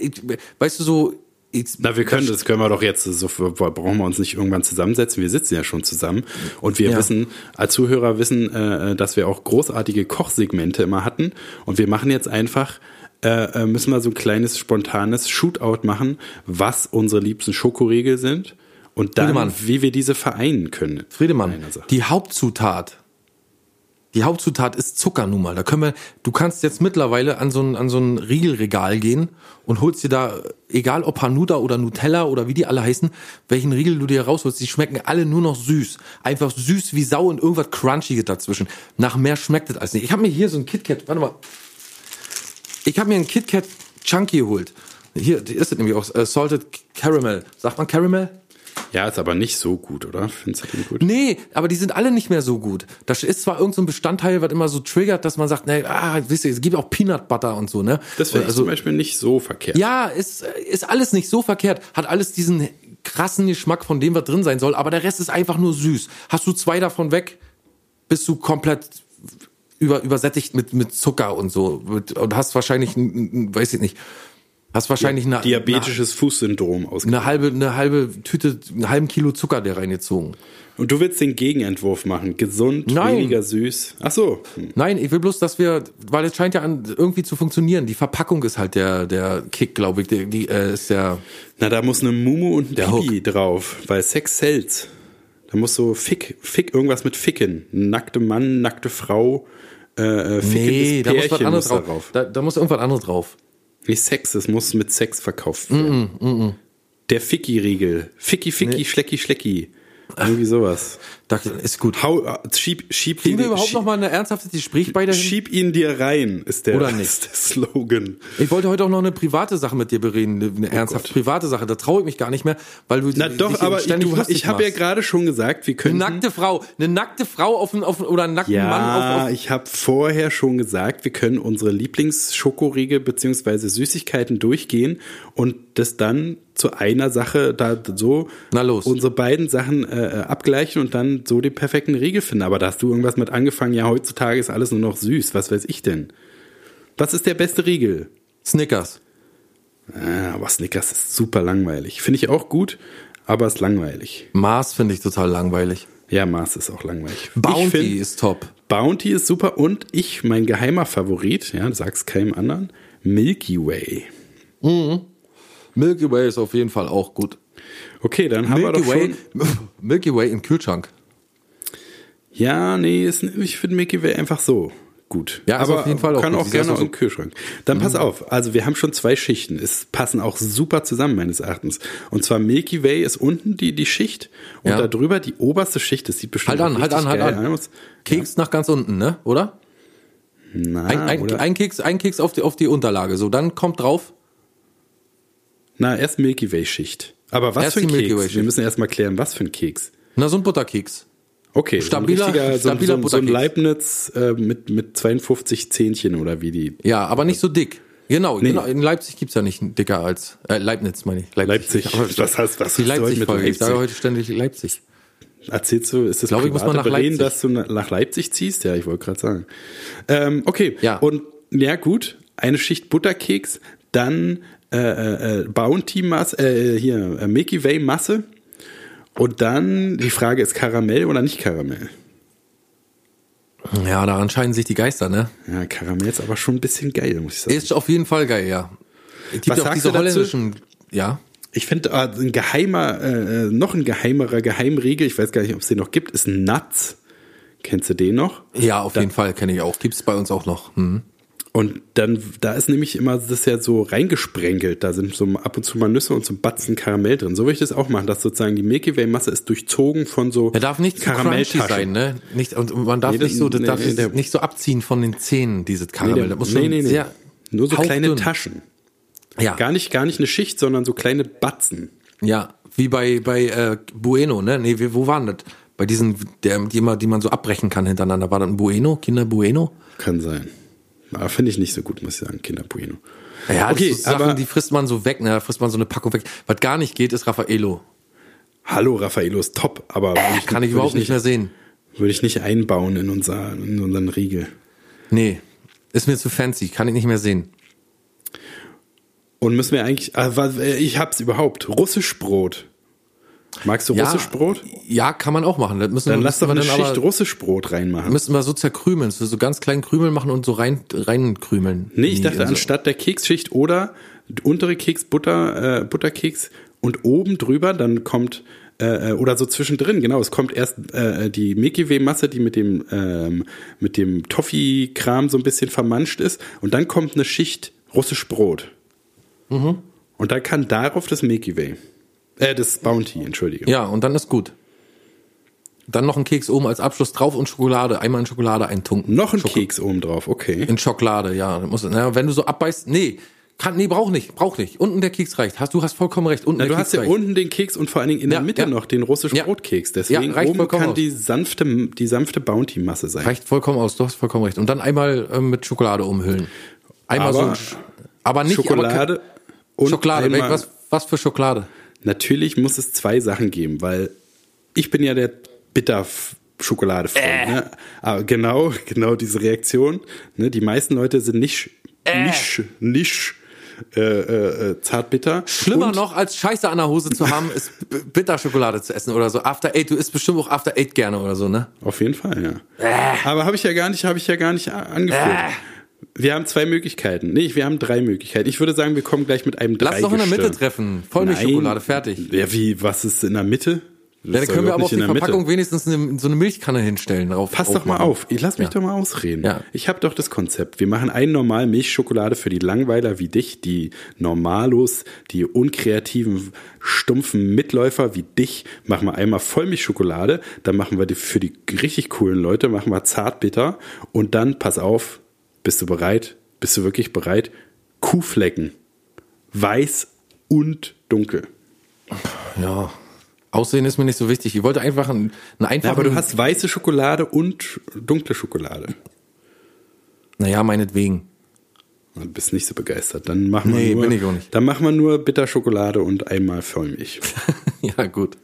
weißt du so, ich, Na, wir können, das können wir doch jetzt, so brauchen wir uns nicht irgendwann zusammensetzen. Wir sitzen ja schon zusammen und wir ja. wissen, als Zuhörer wissen, äh, dass wir auch großartige Kochsegmente immer hatten und wir machen jetzt einfach äh, äh, müssen wir so ein kleines spontanes Shootout machen, was unsere liebsten Schokoriegel sind und dann, Friedemann. wie wir diese vereinen können. Friedemann, die Hauptzutat Die Hauptzutat ist Zucker nun mal. Da können wir, du kannst jetzt mittlerweile an so ein, an so ein Riegelregal gehen und holst dir da, egal ob Hanuta oder Nutella oder wie die alle heißen, welchen Riegel du dir rausholst, die schmecken alle nur noch süß. Einfach süß wie Sau und irgendwas Crunchiges dazwischen. Nach mehr schmeckt es als nicht. Ich habe mir hier so ein KitKat, warte mal. Ich habe mir ein KitKat Chunky geholt. Hier, die ist es nämlich auch, äh, Salted Caramel. Sagt man Caramel? Ja, ist aber nicht so gut, oder? Findest du den gut? Nee, aber die sind alle nicht mehr so gut. Das ist zwar irgendein so ein Bestandteil, was immer so triggert, dass man sagt, nee, ah, wisst ihr, es gibt auch Peanut Butter und so, ne? Das ich also, zum Beispiel nicht so verkehrt. Ja, ist, ist alles nicht so verkehrt. Hat alles diesen krassen Geschmack, von dem was drin sein soll, aber der Rest ist einfach nur süß. Hast du zwei davon weg, bist du komplett über, übersättigt mit, mit Zucker und so. Und hast wahrscheinlich, weiß ich nicht, Hast wahrscheinlich ja, eine, diabetisches Fußsyndrom aus. Eine halbe, eine halbe Tüte, einen halben Kilo Zucker der reingezogen. Und du willst den Gegenentwurf machen. Gesund, Nein. weniger süß. Ach so. Hm. Nein, ich will bloß, dass wir, weil es scheint ja an, irgendwie zu funktionieren. Die Verpackung ist halt der, der Kick, glaube ich. Die, die äh, ist der. Na, da muss eine Mumu und ein Pipi drauf, weil Sex sells. Da muss so Fick, Fick, irgendwas mit Ficken. Nackte Mann, nackte Frau, äh, äh nee, da muss was anderes drauf. drauf. Da, da muss irgendwas anderes drauf. Wie Sex, es muss mit Sex verkauft werden. Mm -mm, mm Der Ficky-Riegel. Ficky, Ficky, nee. Schlecki, Schlecki. Irgendwie sowas. Das ist gut. Hau, äh, schieb, schieb Kriegen wir überhaupt schieb, noch mal ein ernsthaftes Gespräch bei der Schieb ihn dir rein, ist der, Oder nicht. Ist der Slogan. Ich wollte heute auch noch eine private Sache mit dir bereden, eine oh ernsthaft Gott. private Sache. Da traue ich mich gar nicht mehr, weil du Na doch, aber du, ich habe ja gerade schon gesagt, wir können eine nackte Frau, eine nackte Frau auf, auf oder einen nackten ja, Mann auf, auf ich habe vorher schon gesagt, wir können unsere Lieblingsschokoriegel beziehungsweise Süßigkeiten durchgehen und das dann zu einer Sache da so Na los. unsere beiden Sachen äh, äh, abgleichen und dann so den perfekten Riegel finden. Aber da hast du irgendwas mit angefangen, ja, heutzutage ist alles nur noch süß. Was weiß ich denn? Was ist der beste Riegel? Snickers. Ah, aber Snickers ist super langweilig. Finde ich auch gut, aber ist langweilig. Mars finde ich total langweilig. Ja, Mars ist auch langweilig. Bounty find, ist top. Bounty ist super und ich, mein geheimer Favorit, ja, sag's keinem anderen, Milky Way. Mhm. Milky Way ist auf jeden Fall auch gut. Okay, dann haben Milky wir doch Way, schon Milky Way im Kühlschrank. Ja, nee, ist, ich finde Milky Way einfach so gut. Ja, aber auf jeden Fall auch kann gut. auch gerne aus dem Kühlschrank. Dann mhm. pass auf, also wir haben schon zwei Schichten. Es passen auch super zusammen meines Erachtens. Und zwar Milky Way ist unten die die Schicht und ja. darüber die oberste Schicht. Das sieht bestimmt halt an, halt an, halt an. Keks ja. nach ganz unten, ne? Oder? Na, ein, ein, oder? ein Keks, ein Keks auf die auf die Unterlage. So, dann kommt drauf na, erst Milky Way Schicht. Aber was erst für ein Keks? Wir müssen erst mal klären, was für ein Keks. Na, so ein Butterkeks. Okay, stabiler, so ein, stabiler so, so, so ein Leibniz äh, mit, mit 52 Zähnchen oder wie die. Ja, aber nicht so dick. Genau, nee. genau. in Leipzig gibt's ja nicht dicker als äh, Leibniz, meine ich. Leipzig. Leipzig. Was heißt was? Die Leipzig-Folge. Ich sage heute ständig Leipzig. Erzählst du, ist das Glaube ich, muss man nach Berlin, dass du nach Leipzig ziehst? Ja, ich wollte gerade sagen. Ähm, okay, ja. und ja gut, eine Schicht Butterkeks, dann äh, äh, äh, Bounty Masse, äh, hier, äh, Milky Way Masse. Und dann die Frage ist Karamell oder nicht Karamell? Ja, daran scheiden sich die Geister, ne? Ja, Karamell ist aber schon ein bisschen geil, muss ich sagen. Ist auf jeden Fall geil, ja. Es gibt Was auch diese holländischen, ja. Ich finde, äh, ein geheimer, äh, noch ein geheimerer Geheimriegel, ich weiß gar nicht, ob es den noch gibt, ist Nuts. Kennst du den noch? Ja, auf da, jeden Fall kenne ich auch. Gibt's bei uns auch noch. Hm. Und dann, da ist nämlich immer das ja so reingesprenkelt. Da sind so ab und zu mal Nüsse und so Batzen Karamell drin. So will ich das auch machen, dass sozusagen die Milky Way Masse ist durchzogen von so Er darf nicht Karamelltaschen sein, ne? Nicht, und man darf nee, nicht so, das nee, darf nee, nicht so abziehen von den Zähnen, dieses Karamell. das muss schon nee, nee, sehr Nur so kleine dünn. Taschen. Ja. Gar nicht, gar nicht eine Schicht, sondern so kleine Batzen. Ja, wie bei, bei äh, Bueno, ne? Nee, wo waren das? Bei diesen, der, die, immer, die man so abbrechen kann hintereinander. War das ein Bueno? Kinder Bueno? Kann sein. Aber finde ich nicht so gut, muss ich sagen, Kinder Bueno. Ja, okay, so Sachen, aber die frisst man so weg, ne? Da frisst man so eine Packung weg. Was gar nicht geht, ist Raffaello. Hallo, Raffaello ist top, aber äh, ich, kann ich überhaupt ich nicht, mehr sehen. Würde ich nicht einbauen in, unser, in unseren Riegel. Nee, ist mir zu fancy, kann ich nicht mehr sehen. Und müssen wir eigentlich, äh, ich hab's überhaupt, Russischbrot. Magst du ja, Brot? Ja, kann man auch machen. Das müssen dann lass doch eine Schicht Russischbrot reinmachen. Müssen wir so zerkrümeln, so, so ganz kleinen Krümel machen und so rein reinkrümeln. Nee, ich dachte also. anstatt der Keksschicht oder untere Keks Butter äh, Butterkeks und oben drüber dann kommt äh, oder so zwischendrin, genau. Es kommt erst äh, die Milky Way Masse, die mit dem ähm, mit dem Toffee-Kram so ein bisschen vermanscht ist, und dann kommt eine Schicht russisch Brot. Mhm. Und dann kann darauf das Milky Way, äh, das Bounty, entschuldige. Ja, und dann ist gut. Dann noch ein Keks oben als Abschluss drauf und Schokolade. Einmal in Schokolade eintunken. Noch ein Schoko Keks oben drauf, okay. In Schokolade, ja. Muss, na, wenn du so abbeißt, nee, kann, nee, brauch nicht, brauch nicht. Unten der Keks reicht. Hast, du hast vollkommen recht. Unten Na, der du Keks hast ja reicht. unten den Keks und vor allen Dingen in der Ja, Mitte ja. noch den russischen Ja. Brotkeks. Deswegen Ja, reicht oben kann aus. die sanfte, die sanfte Bounty-Masse sein. Reicht vollkommen aus. Du hast vollkommen recht. Und dann einmal ähm, mit Schokolade umhüllen. Einmal Aber so, aber nicht Schokolade Aber, und Schokolade. Was, was für Schokolade? Natürlich muss es zwei Sachen geben, weil ich bin ja der bitter schokolade Äh. ne? Aber genau, genau diese Reaktion. Ne? Die meisten Leute sind nicht, Äh. nicht, nicht äh, äh, äh, zartbitter. Schlimmer und, noch, als Scheiße an der Hose zu haben, ist Bitterschokolade zu essen oder so. After Eight, du isst bestimmt auch After Eight gerne oder so, ne? Auf jeden Fall, ja. Äh. Aber habe ich ja gar nicht, habe ich ja gar nicht angeführt. Wir haben zwei Möglichkeiten. Nee, wir haben drei Möglichkeiten. Ich würde sagen, wir kommen gleich mit einem Lass doch in der Mitte treffen. Vollmilchschokolade, fertig. Ja, wie, was ist in der Mitte? Ja, dann können wir aber auf die der Mitte. Verpackung wenigstens eine, so eine Milchkanne hinstellen. Drauf, Pass doch mal auf. Ich lass mich Ja. doch mal ausreden. Ja. Ich habe doch das Konzept. Wir machen einen normal Milchschokolade für die Langweiler wie dich, die Normalos, die unkreativen, stumpfen Mitläufer wie dich. Machen wir einmal Vollmilchschokolade, dann machen wir die für die richtig coolen Leute machen wir zartbitter und dann pass auf, bist du bereit? Bist du wirklich bereit? Kuhflecken. Weiß und dunkel. Ja. Aussehen ist mir nicht so wichtig. Ich wollte einfach einen, einen einfachen. Ja, aber du hast weiße Schokolade und dunkle Schokolade. Naja, meinetwegen. Du bist nicht so begeistert. Dann machen wir Nee, nur, bin ich auch nicht. Dann machen wir nur Bitterschokolade und einmal Vollmilch. ja, gut.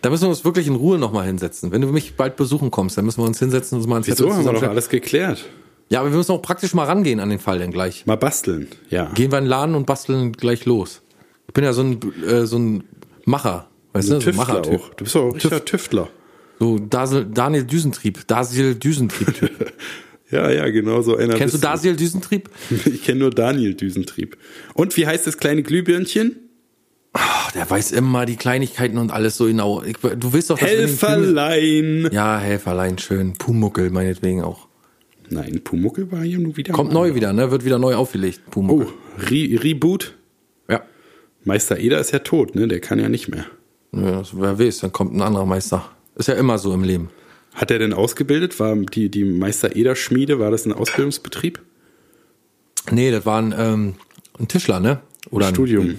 Da müssen wir uns wirklich in Ruhe nochmal hinsetzen. Wenn du mich bald besuchen kommst, dann müssen wir uns hinsetzen und uns mal ein Wieso haben wir doch alles geklärt? Ja, aber wir müssen auch praktisch mal rangehen an den Fall dann gleich. Mal basteln, ja. Gehen wir in den Laden und basteln gleich los. Ich bin ja so ein, äh, so ein Macher. Weißt Ein du, so ein Tüftler Machertyp. auch. Du bist doch auch richtiger Tüftler. So Dasel, Daniel Düsentrieb. Dasil Düsentrieb. Ja, ja, genau so einer. Kennst du Dasil Düsentrieb? Ich kenne nur Daniel Düsentrieb. Und wie heißt das kleine Glühbirnchen? Ach, der weiß immer die Kleinigkeiten und alles so genau. Ich, du willst doch, Film- Helferlein. Ja, Helferlein, schön. Pumuckel meinetwegen auch. Nein, Pumuckel war hier nur wieder. Kommt neu wieder, ne? Wird wieder neu aufgelegt. Oh, Pumuckel. Re Reboot. Ja. Meister Eder ist ja tot, ne? Der kann ja nicht mehr. ja wer weiß, dann kommt ein anderer Meister. Ist ja immer so im Leben. Hat er denn ausgebildet? War die, die Meister Eder Schmiede, war das ein Ausbildungsbetrieb? Nee, das war ein, ähm, ein Tischler, ne? Oder ein Studium.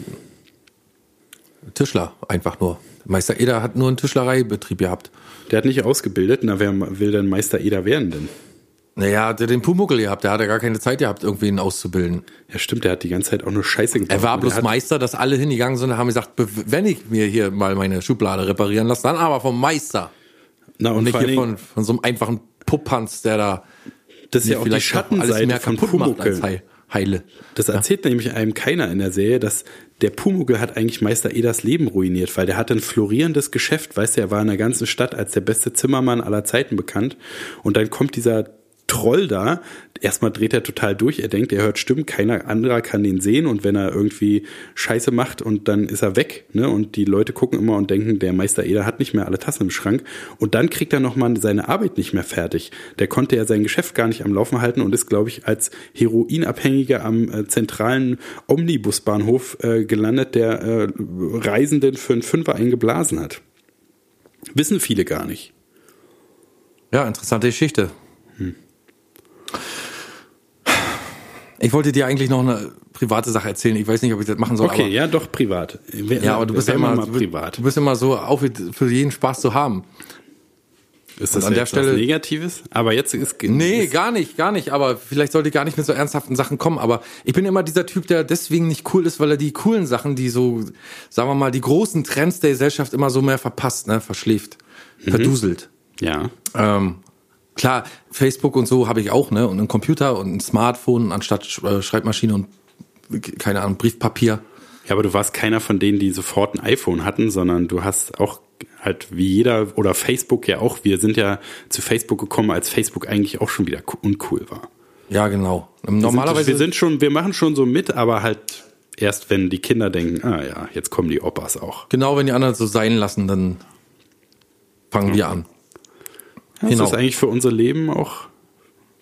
Tischler, einfach nur. Meister Eder hat nur einen Tischlereibetrieb gehabt. Der hat nicht ausgebildet. Na, wer will denn Meister Eder werden denn? Naja, der hat den Pumuckel gehabt, der hat ja gar keine Zeit gehabt, irgendwen auszubilden. Ja, stimmt, der hat die ganze Zeit auch nur Scheiße gebaut. Er war bloß hat, Meister, dass alle hingegangen sind und haben gesagt, wenn ich mir hier mal meine Schublade reparieren lasse, dann aber vom Meister. Na, und, Und nicht hier von, von so einem einfachen Puppanz, der da das ist ja auch die Schattenseite mehr von Pumuckel. Heil, Heile. Das erzählt nämlich einem keiner in der Serie, dass der Pumuckel hat eigentlich Meister Eders Leben ruiniert, weil der hatte ein florierendes Geschäft, weißt du, er war in der ganzen Stadt als der beste Zimmermann aller Zeiten bekannt. Und dann kommt dieser Troll da, erstmal dreht er total durch, er denkt, er hört Stimmen, keiner anderer kann den sehen und wenn er irgendwie Scheiße macht und dann ist er weg, ne? Und die Leute gucken immer und denken, der Meister Eder hat nicht mehr alle Tassen im Schrank und dann kriegt er nochmal seine Arbeit nicht mehr fertig. Der konnte ja sein Geschäft gar nicht am Laufen halten und ist, glaube ich, als Heroinabhängiger am äh, zentralen Omnibusbahnhof äh, gelandet, der äh, Reisenden für einen Fünfer eingeblasen hat. Wissen viele gar nicht. Ja, interessante Geschichte. Ich wollte dir eigentlich noch eine private Sache erzählen. Ich weiß nicht, ob ich das machen soll. Okay, aber, ja, doch privat. ja, aber du bist ja wir immer, privat. du bist immer so auf für jeden Spaß zu haben. Ist das an der Stelle- was Negatives? Aber jetzt ist Nee, ist, gar nicht, gar nicht. Aber vielleicht sollte ich gar nicht mit so ernsthaften Sachen kommen. Aber ich bin immer dieser Typ, der deswegen nicht cool ist, weil er die coolen Sachen, die so, sagen wir mal, die großen Trends der Gesellschaft immer so mehr verpasst, ne, verschläft, Mhm. verduselt. ja. Ähm, klar, Facebook und so habe ich auch, ne? Und einen Computer und ein Smartphone anstatt äh, Schreibmaschine und keine Ahnung, Briefpapier. Ja, aber du warst keiner von denen, die sofort ein iPhone hatten, sondern du hast auch halt wie jeder oder Facebook ja auch. Wir sind ja zu Facebook gekommen, als Facebook eigentlich auch schon wieder co- uncool war. Ja, genau. Ähm, Wir Normalerweise sind, wir sind schon, wir machen schon so mit, aber halt erst wenn die Kinder denken, ah ja, jetzt kommen die Opas auch. Genau, wenn die anderen so sein lassen, dann fangen wir an. Ja, Genau. Das ist eigentlich für unser Leben auch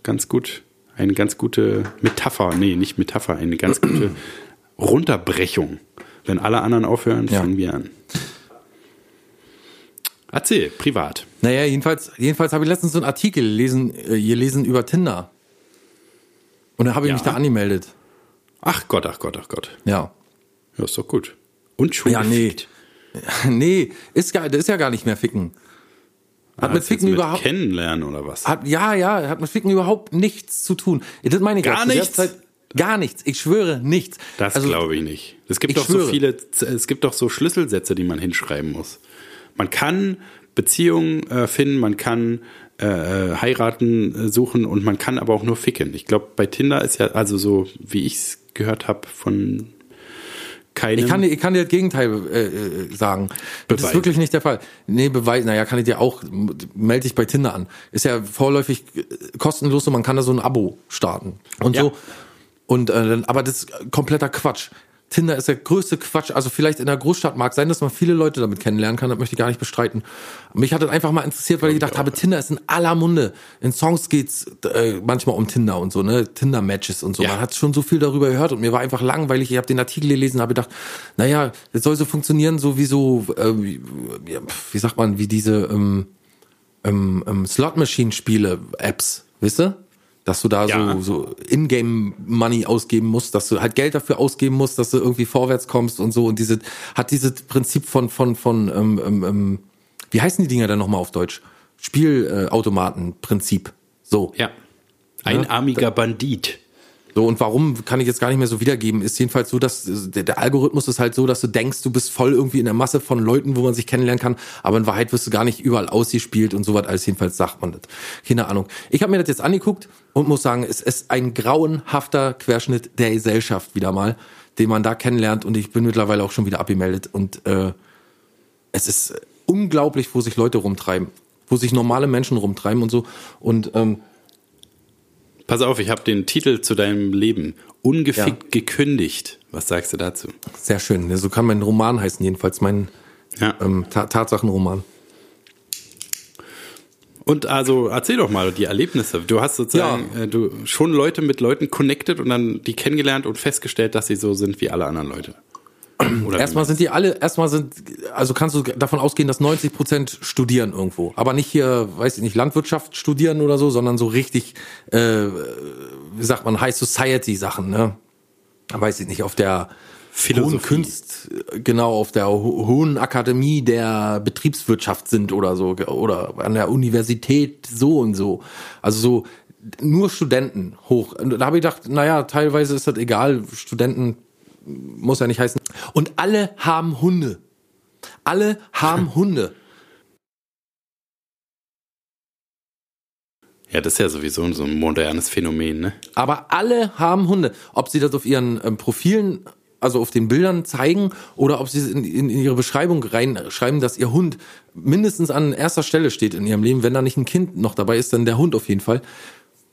ganz gut, eine ganz gute Metapher, nee, nicht Metapher, eine ganz gute Runterbrechung. Wenn alle anderen aufhören, Ja. fangen wir an. Erzähl, privat. Naja, jedenfalls, jedenfalls habe ich letztens so einen Artikel gelesen, äh, gelesen über Tinder. Und dann habe ich Ja. mich da angemeldet. Ach Gott, ach Gott, ach Gott. Ja. Ja, ist doch gut. Und schon Ja, nee. nee, ist, gar, das ist ja gar nicht mehr Ficken. Hat mit Ficken überhaupt. Kennenlernen oder was? Hat, ja, ja, hat mit Ficken überhaupt nichts zu tun. Das meine ich Gar nichts? Zeit, gar nichts. Ich schwöre, nichts. Das Also, glaube ich nicht. Es gibt doch so schwöre. viele, es gibt doch so Schlüsselsätze, die man hinschreiben muss. Man kann Beziehungen äh, finden, man kann äh, äh, heiraten äh, suchen und man kann aber auch nur ficken. Ich glaube, bei Tinder ist ja, also so wie ich es gehört habe von keinem. Ich kann, dir- ich kann dir das Gegenteil äh, äh, sagen. Das Beweisen. ist wirklich nicht der Fall. Nee, beweisen, naja, kann ich dir auch, melde dich bei Tinder an. Ist ja vorläufig äh, kostenlos und man kann da so ein Abo starten. Und Ja. so. Und äh, aber das ist kompletter Quatsch. Tinder ist der größte Quatsch. Also vielleicht in der Großstadt mag sein, dass man viele Leute damit kennenlernen kann, das möchte ich gar nicht bestreiten. Mich hat das einfach mal interessiert, weil ich gedacht habe, Tinder ist in aller Munde. In Songs geht's äh, manchmal um Tinder und so, ne? Tinder-Matches und so. Ja. Man hat schon so viel darüber gehört und mir war einfach langweilig. Ich habe den Artikel gelesen, habe gedacht, naja, das soll so funktionieren, so wie so, äh, wie, wie sagt man, wie diese ähm, ähm, ähm, Slot-Machine-Spiele-Apps, wisst ihr? Dass du da Ja. so, so Ingame-Money ausgeben musst, dass du halt Geld dafür ausgeben musst, dass du irgendwie vorwärts kommst und so. Und diese, hat dieses Prinzip von, von, von, ähm, ähm, ähm, wie heißen die Dinger denn nochmal auf Deutsch? Spielautomaten-Prinzip. So. ja. Einarmiger Bandit. So, und warum kann ich jetzt gar nicht mehr so wiedergeben, ist jedenfalls so, dass der, der Algorithmus ist halt so, dass du denkst, du bist voll irgendwie in der Masse von Leuten, wo man sich kennenlernen kann, aber in Wahrheit wirst du gar nicht überall ausgespielt und sowas alles, jedenfalls sagt man das. Keine Ahnung. Ich habe mir das jetzt angeguckt und muss sagen, es ist ein grauenhafter Querschnitt der Gesellschaft wieder mal, den man da kennenlernt. Und ich bin mittlerweile auch schon wieder abgemeldet. Und äh, es ist unglaublich, wo sich Leute rumtreiben, wo sich normale Menschen rumtreiben und so. Und ähm, Pass auf, ich habe den Titel zu deinem Leben ungefickt gekündigt. Was sagst du dazu? sehr schön. So kann mein Roman heißen, jedenfalls mein Ja. ähm, Ta Tatsachenroman. Und also erzähl doch mal die Erlebnisse. Du hast sozusagen äh, du schon Leute mit Leuten connected und dann die kennengelernt und festgestellt, dass sie so sind wie alle anderen Leute. Oder Erstmal sind die alle, erstmal sind, also kannst du davon ausgehen, dass 90 Prozent studieren irgendwo. Aber nicht hier, weiß ich nicht, Landwirtschaft studieren oder so, sondern so richtig, äh, wie sagt man, High Society Sachen, ne? Weiß ich nicht, auf der hohen Kunst, genau, auf der ho hohen Akademie der Betriebswirtschaft sind oder so, oder an der Universität so und so. Also so nur Studenten hoch. Da habe ich gedacht, naja, teilweise ist das egal, Studenten muss ja nicht heißen. Und alle haben Hunde. Alle haben Hunde. Ja, das ist ja sowieso so ein modernes Phänomen, ne? Aber alle haben Hunde. Ob sie das auf ihren ähm, Profilen, also auf den Bildern zeigen oder ob sie es in, in, in ihre Beschreibung reinschreiben, dass ihr Hund mindestens an erster Stelle steht in ihrem Leben. Wenn da nicht ein Kind noch dabei ist, dann der Hund auf jeden Fall.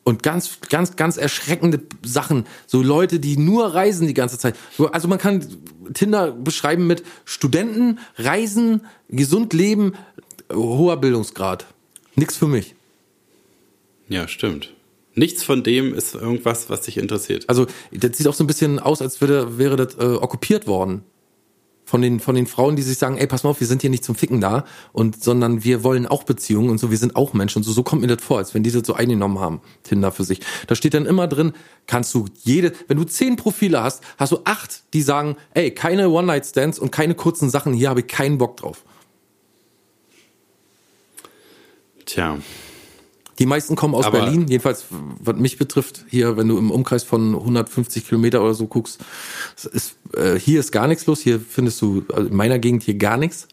Und ganz, ganz, ganz erschreckende Sachen. So Leute, die nur reisen die ganze Zeit. So, Also man kann Tinder beschreiben mit Studenten, Reisen, gesund leben, hoher Bildungsgrad. Nix für mich. Ja, stimmt. Nichts von dem ist irgendwas, was dich interessiert. Also das sieht auch so ein bisschen aus, als würde, wäre das äh, okkupiert worden. Von den, von den Frauen, die sich sagen, ey, pass mal auf, wir sind hier nicht zum Ficken da, und sondern wir wollen auch Beziehungen und so, wir sind auch Menschen und so, so kommt mir das vor, als wenn die das so eingenommen haben, Tinder für sich. Da steht dann immer drin, kannst du jede, wenn du zehn Profile hast, hast du acht, die sagen, ey, keine One-Night-Stands und keine kurzen Sachen, hier habe ich keinen Bock drauf. Tja. Die meisten kommen aus Aber- Berlin, jedenfalls was mich betrifft, hier, wenn du im Umkreis von 150 Kilometer oder so guckst, ist, äh, hier ist gar nichts los, hier findest du also in meiner Gegend hier gar nichts.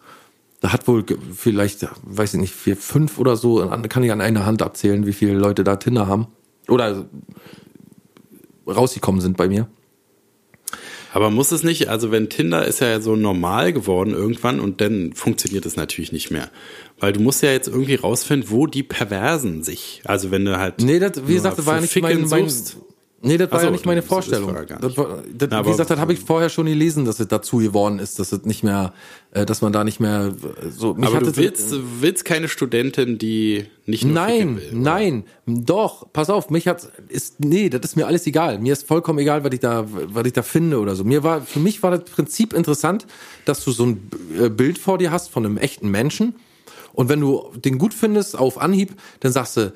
Da hat wohl vielleicht, weiß ich nicht, vier, fünf oder so, an- kann ich an einer Hand abzählen, wie viele Leute da Tinder haben. Oder rausgekommen sind bei mir. Aber muss es nicht, also wenn Tinder ist ja so normal geworden irgendwann und dann funktioniert es natürlich nicht mehr. Weil du musst ja jetzt irgendwie rausfinden, wo die Perversen sich, also wenn du halt. Nee, das, wie gesagt, das war ja nicht mein, mein suchst. Nee, das war so, ja nicht meine das- das Vorstellung. Das war, das, Na, wie gesagt, das habe ich vorher schon gelesen, dass es dazu geworden ist, dass es nicht mehr, äh, dass man da nicht mehr äh, so. Mich Aber du willst, willst keine Studentin, die nicht nur Nein, will. nein, doch, pass auf, mich hat ist nee, das ist mir alles egal. Mir ist vollkommen egal, was ich da was ich da finde oder so. Mir war für mich war das Prinzip interessant, dass du so ein äh, Bild vor dir hast von einem echten Menschen und wenn du den gut findest auf Anhieb, dann sagst du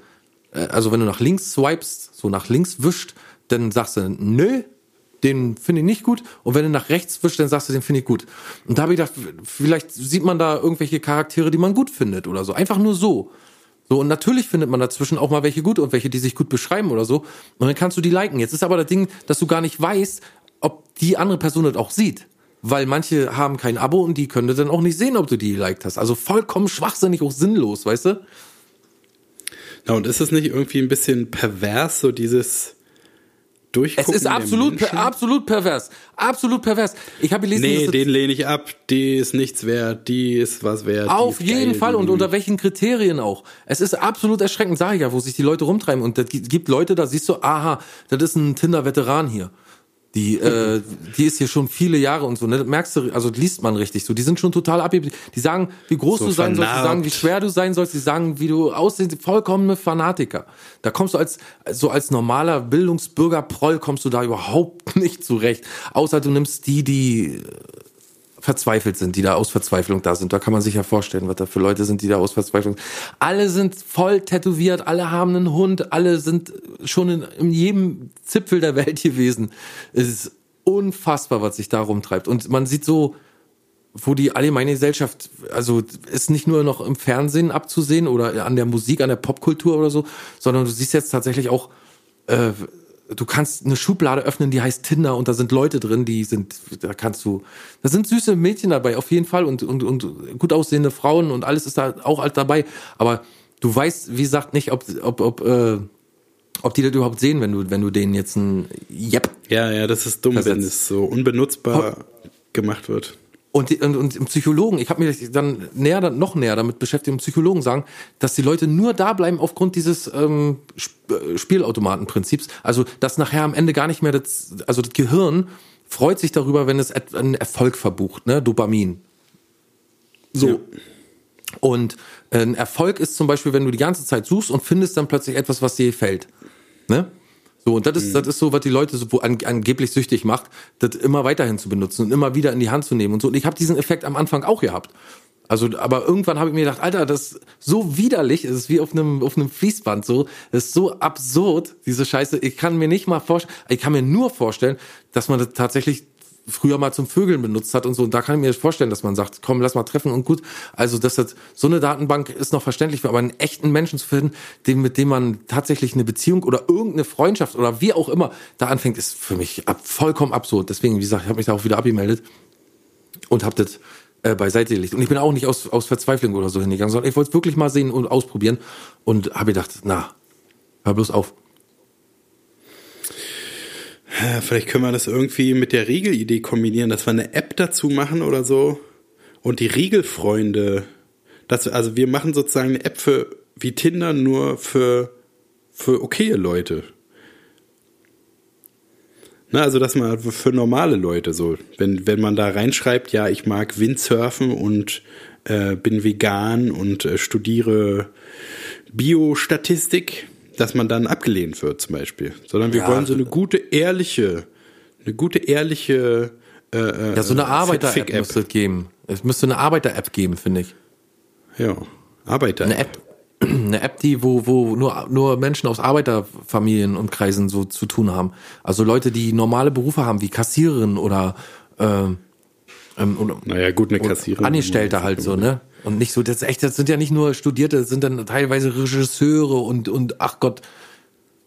also wenn du nach links swipest, so nach links wischt, dann sagst du nö, den finde ich nicht gut. Und wenn du nach rechts wischst, dann sagst du, den finde ich gut. Und da habe ich gedacht, vielleicht sieht man da irgendwelche Charaktere, die man gut findet oder so. Einfach nur so. So, und natürlich findet man dazwischen auch mal welche gut und welche, die sich gut beschreiben oder so. Und dann kannst du die liken. Jetzt ist aber das Ding, dass du gar nicht weißt, ob die andere Person das auch sieht. Weil manche haben kein Abo und die können das dann auch nicht sehen, ob du die geliked hast. Also vollkommen schwachsinnig, auch sinnlos, weißt du? Na, und ist es nicht irgendwie ein bisschen pervers, so dieses Es Durchgucken ist der absolut, per, absolut pervers. Absolut pervers. Ich habe gelesen, Nee, den lehne ich ab. Die ist nichts wert. Die ist was wert. Auf ist jeden geil, Fall und unter welchen Kriterien auch. Es ist absolut erschreckend, sage ich ja, wo sich die Leute rumtreiben. Und es gibt Leute, da siehst du, aha, das ist ein Tinder-Veteran hier. Die, äh, die ist hier schon viele Jahre und so, ne? Das merkst du, also liest man richtig so. Die sind schon total abheblich. Die sagen, wie groß So du sein sollst, die sagen, wie schwer du sein sollst, die sagen, wie du aussiehst, vollkommene Fanatiker. Da kommst du als, so als normaler Bildungsbürger-Proll kommst du da überhaupt nicht zurecht. Außer du nimmst die, die verzweifelt sind, die da aus Verzweiflung da sind. Da kann man sich ja vorstellen, was da für Leute sind, die da aus Verzweiflung. Alle sind voll tätowiert, alle haben einen Hund, alle sind schon in, in jedem Zipfel der Welt gewesen. Es ist unfassbar, was sich da rumtreibt. Und man sieht so, wo die allgemeine Gesellschaft, also ist nicht nur noch im Fernsehen abzusehen oder an der Musik, an der Popkultur oder so, sondern du siehst jetzt tatsächlich auch, äh, du kannst eine Schublade öffnen, die heißt Tinder und da sind Leute drin, die sind, da kannst du, da sind süße Mädchen dabei, auf jeden Fall und, und, und gut aussehende Frauen und alles ist da auch alt dabei, aber du weißt, wie gesagt, nicht, ob, ob, ob, äh, ob die das überhaupt sehen, wenn du, wenn du denen jetzt ein Yep Ja, ja, das ist dumm, Versetzt. wenn es so unbenutzbar gemacht wird. Und, und, und im Psychologen, ich habe mich dann näher, dann noch näher damit beschäftigt, im Psychologen sagen, dass die Leute nur da bleiben aufgrund dieses ähm, äh, Spielautomatenprinzips. Also, dass nachher am Ende gar nicht mehr das, also das Gehirn freut sich darüber, wenn es einen Erfolg verbucht, ne, Dopamin. So. Ja. Und äh, ein Erfolg ist zum Beispiel, wenn du die ganze Zeit suchst und findest dann plötzlich etwas, was dir gefällt. Ne? So, und das Mhm. ist, das ist so, was die Leute so wo an, angeblich süchtig macht, das immer weiterhin zu benutzen und immer wieder in die Hand zu nehmen und so. Und ich habe diesen Effekt am Anfang auch gehabt. Also, aber irgendwann habe ich mir gedacht, Alter, das ist so widerlich, es ist wie auf einem, auf einem Fließband so, das ist so absurd, diese Scheiße. Ich kann mir nicht mal vorstellen, ich kann mir nur vorstellen, dass man das tatsächlich früher mal zum Vögeln benutzt hat und so. Und da kann ich mir vorstellen, dass man sagt, komm, lass mal treffen und gut. Also, dass das, so eine Datenbank ist noch verständlich, aber einen echten Menschen zu finden, den, mit dem man tatsächlich eine Beziehung oder irgendeine Freundschaft oder wie auch immer da anfängt, ist für mich ab, vollkommen absurd. Deswegen, wie gesagt, ich habe mich da auch wieder abgemeldet und habe das äh, beiseite gelegt. Und ich bin auch nicht aus, aus Verzweiflung oder so hingegangen, sondern ich wollte es wirklich mal sehen und ausprobieren und habe gedacht, na, hör bloß auf. Vielleicht können wir das irgendwie mit der Riegelidee kombinieren, dass wir eine App dazu machen oder so. Und die Riegelfreunde, das, also wir machen sozusagen eine App für wie Tinder nur für, für okaye Leute. Na, also dass man für normale Leute so, wenn, wenn man da reinschreibt, ja, ich mag Windsurfen und äh, bin vegan und äh, studiere Biostatistik, dass man dann abgelehnt wird zum Beispiel. Sondern wir Ja. wollen so eine gute, ehrliche, eine gute, ehrliche äh, äh, Ja, so eine Arbeiter-App Fick-App. müsste es geben. Es müsste eine Arbeiter-App geben, finde ich. Ja, Arbeiter. Eine App. Eine App, die, wo, wo nur, nur Menschen aus Arbeiterfamilien und Kreisen so zu tun haben. Also Leute, die normale Berufe haben, wie Kassiererin oder, ähm, ähm, oder Naja, gut, eine Kassiererin. Angestellte halt so, ne? Und nicht so, das echt, das sind ja nicht nur Studierte, das sind dann teilweise Regisseure und, und ach Gott,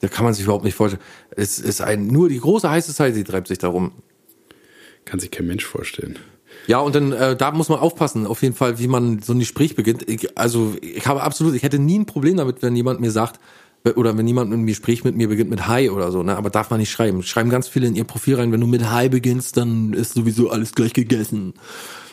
da kann man sich überhaupt nicht vorstellen. Es ist ein, nur die große High Society treibt sich darum. Kann sich kein Mensch vorstellen. Ja, und dann, äh, da muss man aufpassen, auf jeden Fall, wie man so ein Gespräch beginnt. Ich, also, ich habe absolut, ich hätte nie ein Problem damit, wenn jemand mir sagt, oder wenn jemand ein Gespräch mit mir beginnt mit Hi oder so, ne? Aber darf man nicht schreiben. Schreiben ganz viele in ihr Profil rein, wenn du mit Hi beginnst, dann ist sowieso alles gleich gegessen.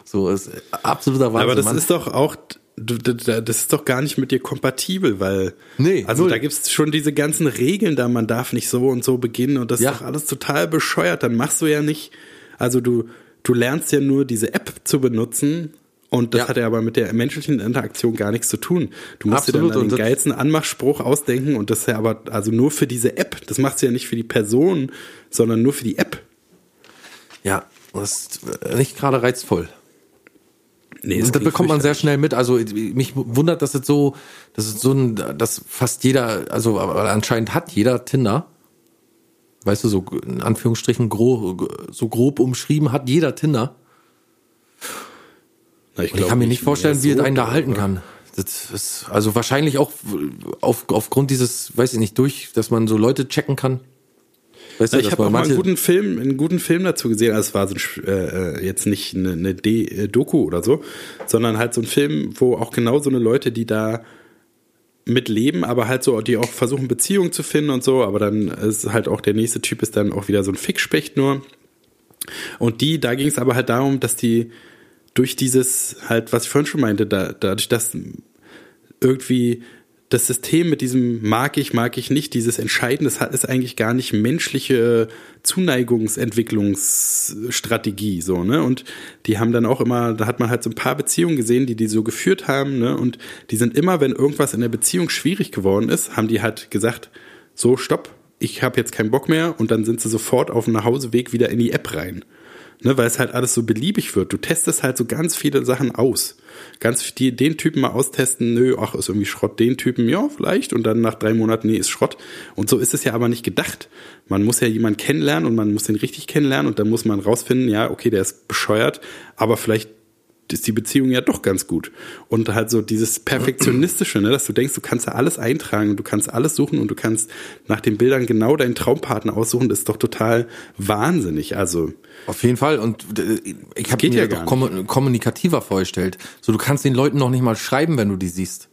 So ist absoluter Wahnsinn. Aber das Mann. ist doch auch, das ist doch gar nicht mit dir kompatibel, weil, Nee, also null. da gibt's schon diese ganzen Regeln da, man darf nicht so und so beginnen und das Ja. ist doch alles total bescheuert. Dann machst du ja nicht, also du, du lernst ja nur diese App zu benutzen und das Ja. hat ja aber mit der menschlichen Interaktion gar nichts zu tun. Du musst Absolut, dir dann den geilsten Anmachspruch ausdenken und das ist ja aber, also nur für diese App. Das machst du ja nicht für die Person, sondern nur für die App. ja, das ist nicht gerade reizvoll. Nee, das bekommt man sehr schnell mit. Also mich wundert, dass es so, dass es so ein, dass fast jeder, also anscheinend hat jeder Tinder. Weißt du, so in Anführungsstrichen gro, so grob umschrieben hat jeder Tinder. Na, ich glaub kann mir nicht vorstellen, wie es so, einen da halten aber- kann. Das ist also wahrscheinlich auch auf, aufgrund dieses, weiß ich nicht, durch, dass man so Leute checken kann. Weißt du, ich habe auch mal einen guten Film, einen guten Film dazu gesehen. Also es war so ein, äh, äh, jetzt nicht eine, eine D, äh, Doku oder so, sondern halt so ein Film, wo auch genau so eine Leute, die da mitleben, aber halt so, die auch versuchen Beziehungen zu finden und so, aber dann ist halt auch der nächste Typ ist dann auch wieder so ein Fickspecht nur. Und die, da ging es aber halt darum, dass die durch dieses halt, was ich vorhin schon meinte, da, dadurch, dass irgendwie das System mit diesem mag ich, mag ich nicht, dieses Entscheiden, das ist eigentlich gar nicht menschliche Zuneigungsentwicklungsstrategie, so, ne? Und die haben dann auch immer, da hat man halt so ein paar Beziehungen gesehen, die die so geführt haben, ne? Und die sind immer, wenn irgendwas in der Beziehung schwierig geworden ist, haben die halt gesagt, so, stopp, ich habe jetzt keinen Bock mehr und dann sind sie sofort auf dem Nachhauseweg wieder in die App rein. Ne, weil es halt alles so beliebig wird. Du testest halt so ganz viele Sachen aus. Ganz die, den Typen mal austesten, nö, ach, ist irgendwie Schrott. Den Typen, ja, vielleicht. Und dann nach drei Monaten, nee, ist Schrott. Und so ist es ja aber nicht gedacht. Man muss ja jemanden kennenlernen und man muss den richtig kennenlernen und dann muss man rausfinden, ja, okay, der ist bescheuert, aber vielleicht ist die Beziehung ja doch ganz gut. Und halt so dieses Perfektionistische, ne, dass du denkst, du kannst da alles eintragen und du kannst alles suchen und du kannst nach den Bildern genau deinen Traumpartner aussuchen, das ist doch total wahnsinnig. Also, Auf jeden Fall. Und äh, ich habe mir ja doch kommu- kommunikativer vorgestellt. So, du kannst den Leuten noch nicht mal schreiben, wenn du die siehst.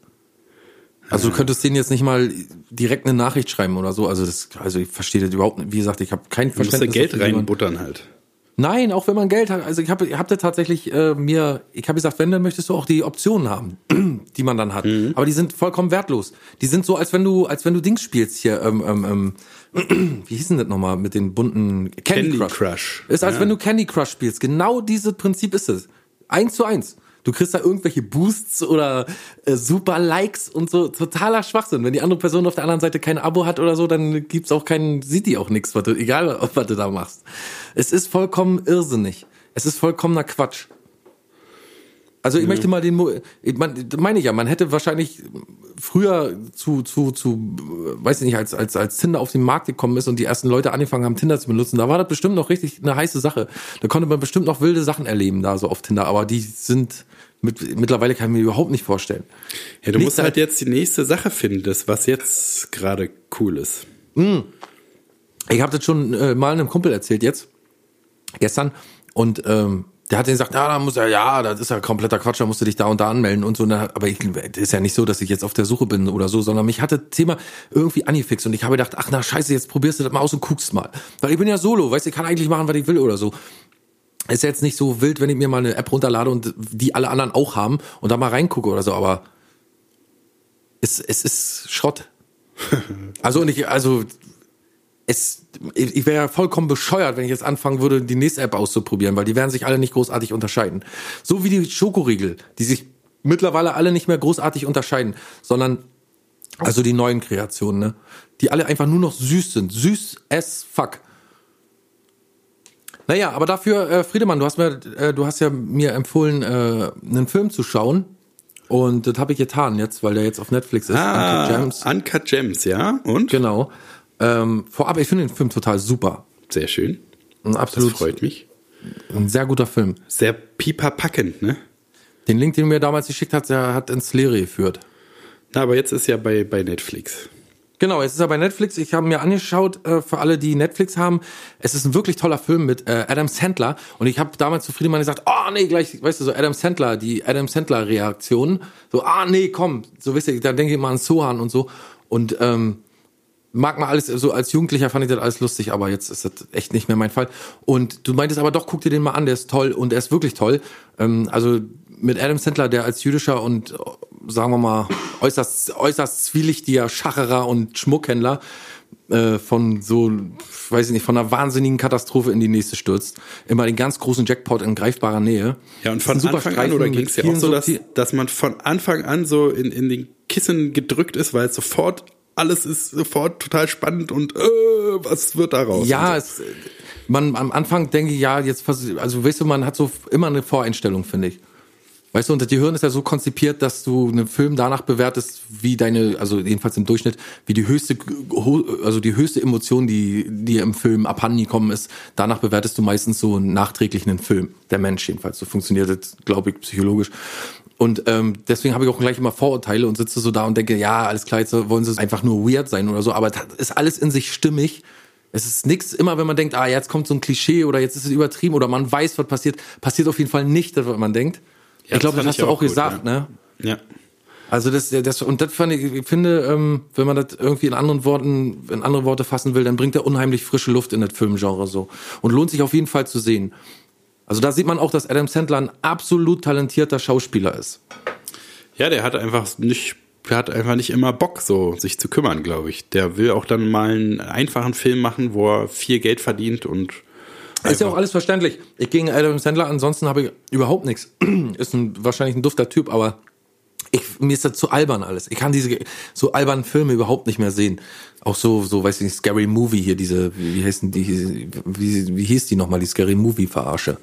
Also du könntest denen jetzt nicht mal direkt eine Nachricht schreiben oder so. Also das, also ich verstehe das überhaupt nicht. Wie gesagt, ich habe kein du musst da Verständnis. Geld reinbuttern halt. Nein, auch wenn man Geld hat. Also ich habe ich hab da tatsächlich äh, mir, ich habe gesagt, wenn, dann möchtest du auch die Optionen haben, die man dann hat. Mhm. Aber die sind vollkommen wertlos. Die sind so, als wenn du, als wenn du Dings spielst hier, ähm, ähm, ähm, wie hieß denn das nochmal mit den bunten Candy, Candy Crush. Crush. Ist als Ja. wenn du Candy Crush spielst. Genau dieses Prinzip ist es. Eins zu eins. Du kriegst da irgendwelche Boosts oder äh, super Likes und so totaler Schwachsinn. Wenn die andere Person auf der anderen Seite kein Abo hat oder so, dann gibt's auch keinen, sieht die auch nichts, was du, egal ob was du da machst. Es ist vollkommen irrsinnig. Es ist vollkommener Quatsch. Also ich möchte mal den, mein, meine ich ja, man hätte wahrscheinlich früher zu, zu, zu, weiß ich nicht, als, als, als Tinder auf den Markt gekommen ist und die ersten Leute angefangen haben, Tinder zu benutzen, da war das bestimmt noch richtig eine heiße Sache. Da konnte man bestimmt noch wilde Sachen erleben, da so auf Tinder, aber die sind, mit, mittlerweile kann ich mir überhaupt nicht vorstellen. Ja, du Nicht musst halt jetzt die nächste Sache finden, das, was jetzt gerade cool ist. Ich habe das schon äh, mal einem Kumpel erzählt jetzt, gestern, und ähm, der hat dann gesagt, ja, da muss er, ja, das ist ja kompletter Quatsch, da musst du dich da und da anmelden und so. Aber ich, das ist ja nicht so, dass ich jetzt auf der Suche bin oder so, sondern mich hatte das Thema irgendwie angefixt und ich habe gedacht, ach na scheiße, jetzt probierst du das mal aus und guckst mal. Weil ich bin ja solo, weißt du, ich kann eigentlich machen, was ich will oder so. Ist jetzt nicht so wild, wenn ich mir mal eine App runterlade und die alle anderen auch haben und da mal reingucke oder so, aber es, es ist Schrott. Also und ich, also es, ich wäre ja vollkommen bescheuert, wenn ich jetzt anfangen würde, die nächste App auszuprobieren, weil die werden sich alle nicht großartig unterscheiden. So wie die Schokoriegel, die sich mittlerweile alle nicht mehr großartig unterscheiden, sondern also die neuen Kreationen, ne? Die alle einfach nur noch süß sind. Süß as fuck. Naja, aber dafür, äh, Friedemann, du hast mir, äh, du hast ja mir empfohlen, äh, einen Film zu schauen. Und das habe ich getan jetzt, weil der jetzt auf Netflix ist. Ah, Uncut Gems. Uncut Gems, ja? Und? Genau. Ähm, vorab, ich finde den Film total super. Sehr schön. Ein Das absolut freut mich. ein sehr guter Film. Sehr pipapackend, ne? Den Link, den du mir damals geschickt hast, der hat ins Leere geführt. Na, aber jetzt ist ja bei, bei Netflix. Genau, jetzt ist er bei Netflix. Ich habe mir angeschaut, äh, für alle, die Netflix haben. Es ist ein wirklich toller Film mit äh, Adam Sandler. Und ich habe damals zu Friedemann gesagt, oh nee, gleich, weißt du, so Adam Sandler, die Adam Sandler-Reaktion. So, ah nee, komm, so wisst ihr, da denke ich mal an Sohan und so. Und ähm, mag mal alles, so als Jugendlicher fand ich das alles lustig, aber jetzt ist das echt nicht mehr mein Fall. Und du meintest aber doch, guck dir den mal an, der ist toll und er ist wirklich toll. Ähm, also mit Adam Sandler, der als jüdischer und äh, sagen wir mal äußerst, äußerst zwielichtiger Schacherer und Schmuckhändler äh, von so, weiß ich nicht, von einer wahnsinnigen Katastrophe in die nächste stürzt. Immer den ganz großen Jackpot in greifbarer Nähe. Ja, und von Anfang an, oder ging es ja auch so, dass, dass man von Anfang an so in, in den Kissen gedrückt ist, weil es sofort alles ist sofort total spannend und äh, was wird daraus? Ja, es, man am Anfang denke ich, ja, jetzt also weißt du, man hat so immer eine Voreinstellung, finde ich. Weißt du, und das Gehirn ist ja so konzipiert, dass du einen Film danach bewertest, wie deine, also jedenfalls im Durchschnitt, wie die höchste, also die höchste Emotion, die dir im Film abhanden gekommen ist, danach bewertest du meistens so nachträglich einen Film. Der Mensch jedenfalls. So funktioniert das, glaube ich, psychologisch. Und ähm, deswegen habe ich auch gleich immer Vorurteile und sitze so da und denke, ja, alles klar, jetzt wollen sie einfach nur weird sein oder so, aber das ist alles in sich stimmig. Es ist nichts, immer wenn man denkt, ah, jetzt kommt so ein Klischee oder jetzt ist es übertrieben oder man weiß, was passiert, passiert auf jeden Fall nicht, was man denkt. Ja, ich glaube, das, das hast du auch, gut, gesagt, ja. ne? Ja. Also das, das und das fand ich, ich finde, ähm, wenn man das irgendwie in anderen Worten, in andere Worte fassen will, dann bringt er unheimlich frische Luft in das Filmgenre so und lohnt sich auf jeden Fall zu sehen. Also da sieht man auch, dass Adam Sandler ein absolut talentierter Schauspieler ist. Ja, der hat einfach nicht, der hat einfach nicht immer Bock, so sich zu kümmern, glaube ich. Der will auch dann mal einen einfachen Film machen, wo er viel Geld verdient und ist ja auch alles verständlich. Ich gegen Adam Sandler, ansonsten habe ich überhaupt nichts. Ist ein, wahrscheinlich ein dufter Typ, aber ich, mir ist das zu albern alles. Ich kann diese so albernen Filme überhaupt nicht mehr sehen. Auch so, so, weiß ich nicht, Scary Movie hier, diese, wie, heißen die, wie, wie hieß die nochmal, die Scary Movie Verarsche?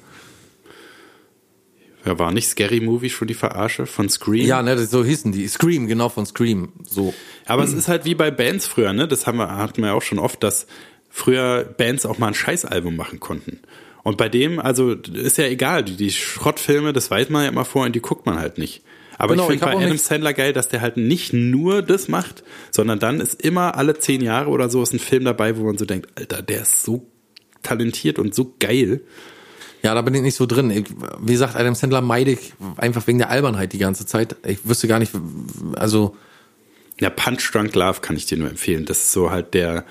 Ja, war nicht Scary Movie schon die Verarsche von Scream? Ja, ne, so hießen die. Scream, genau von Scream. So. Aber es ist halt wie bei Bands früher, ne? Das haben wir, hatten wir ja auch schon oft, dass früher Bands auch mal ein Scheißalbum machen konnten. Und bei dem, also ist ja egal, die, die Schrottfilme, das weiß man ja immer vor und die guckt man halt nicht. Aber genau, ich finde bei Adam Sandler geil, dass der halt nicht nur das macht, sondern dann ist immer alle zehn Jahre oder so ist ein Film dabei, wo man so denkt, Alter, der ist so talentiert und so geil. Ja, da bin ich nicht so drin. Ich, wie gesagt, Adam Sandler meide ich einfach wegen der Albernheit die ganze Zeit. Ich wüsste gar nicht, also. Ja, Punch Drunk Love kann ich dir nur empfehlen. Das ist so halt der,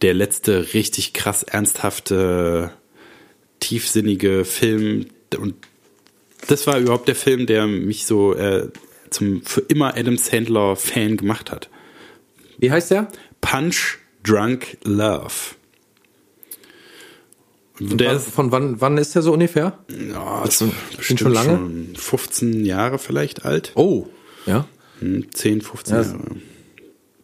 der letzte richtig krass ernsthafte, tiefsinnige Film. Und das war überhaupt der Film, der mich so äh, zum für immer Adam Sandler Fan gemacht hat. Wie heißt der? Punch Drunk Love. Der ist, von wann, wann ist der so ungefähr? Ja, ist bestimmt schon lange. Schon 15 Jahre vielleicht alt. Oh, ja. 10, hm, 15 ja, Jahre.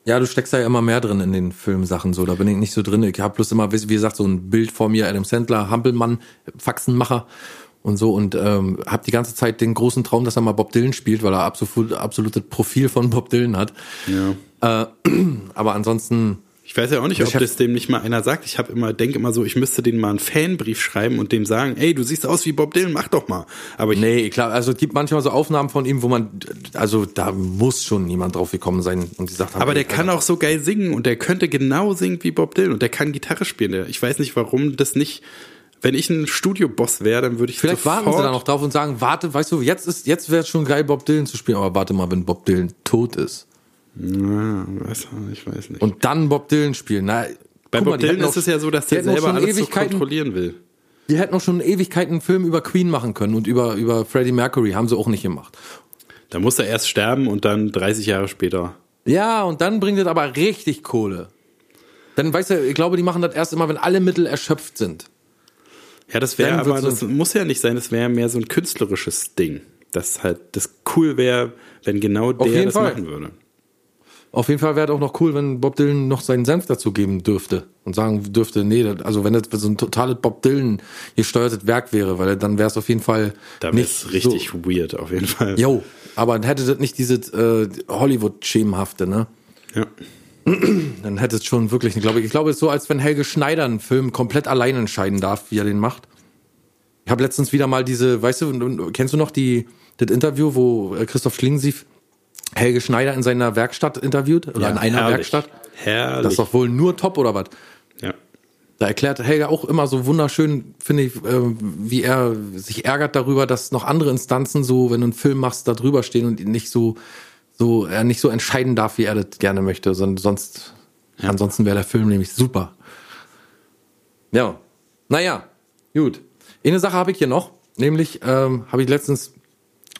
Ja, du steckst da ja immer mehr drin in den Filmsachen, so. Da bin ich nicht so drin. Ich habe bloß immer, wie gesagt, so ein Bild vor mir, Adam Sandler, Hampelmann, Faxenmacher und so und ähm, habe die ganze Zeit den großen Traum, dass er mal Bob Dylan spielt, weil er absolut absolutes Profil von Bob Dylan hat. Ja. Äh, aber ansonsten ich weiß ja auch nicht, ob das dem nicht mal einer sagt. Ich habe immer, denke immer so, ich müsste denen mal einen Fanbrief schreiben und dem sagen, ey, du siehst aus wie Bob Dylan, mach doch mal. Aber ich nee, klar, also es gibt manchmal so Aufnahmen von ihm, wo man, also da muss schon niemand drauf gekommen sein und die sagt, aber der kann auch so geil singen und der könnte genau singen wie Bob Dylan und der kann Gitarre spielen. Ich weiß nicht, warum das nicht wenn ich ein Studioboss wäre, dann würde ich Vielleicht warten sie da noch drauf und sagen, warte, weißt du, jetzt ist, jetzt wäre es schon geil, Bob Dylan zu spielen, aber warte mal, wenn Bob Dylan tot ist. Na, ich weiß nicht. Und dann Bob Dylan spielen. Na, Bei Bob mal, Dylan ist es ja so, dass der selber alles so kontrollieren will. Die hätten noch schon Ewigkeiten einen Film über Queen machen können und über, über Freddie Mercury. Haben sie auch nicht gemacht. Da muss er erst sterben und dann 30 Jahre später. Ja, und dann bringt es aber richtig Kohle. Dann, weißt du, ich glaube, die machen das erst immer, wenn alle Mittel erschöpft sind. Ja, das wäre aber, das muss ja nicht sein, das wäre mehr so ein künstlerisches Ding. Das halt, das cool wäre, wenn genau der das Fall. machen würde. Auf jeden Fall wäre es auch noch cool, wenn Bob Dylan noch seinen Senf dazu geben dürfte und sagen dürfte, nee, also wenn das so ein totales Bob Dylan gesteuertes Werk wäre, weil dann wäre es auf jeden Fall da nicht richtig so, weird, auf jeden Fall. Jo, aber dann hätte das nicht dieses äh, Hollywood-Schemenhafte, ne? Ja. Dann hätte es schon wirklich, glaube ich, ich glaube, es ist so, als wenn Helge Schneider einen Film komplett allein entscheiden darf, wie er den macht. Ich habe letztens wieder mal diese, weißt du, kennst du noch die das Interview, wo äh, Christoph Schlingensief Helge Schneider in seiner Werkstatt interviewt oder ja, in einer herrlich. Werkstatt. Herrlich. Das ist doch wohl nur top oder was? Ja. Da erklärt Helge auch immer so wunderschön, finde ich, äh, wie er sich ärgert darüber, dass noch andere Instanzen so, wenn du einen Film machst, da drüber stehen und nicht so, so, er nicht so entscheiden darf, wie er das gerne möchte, sondern sonst Ansonsten wäre der Film nämlich super. Ja. Naja, gut. Eine Sache habe ich hier noch, nämlich ähm, habe ich letztens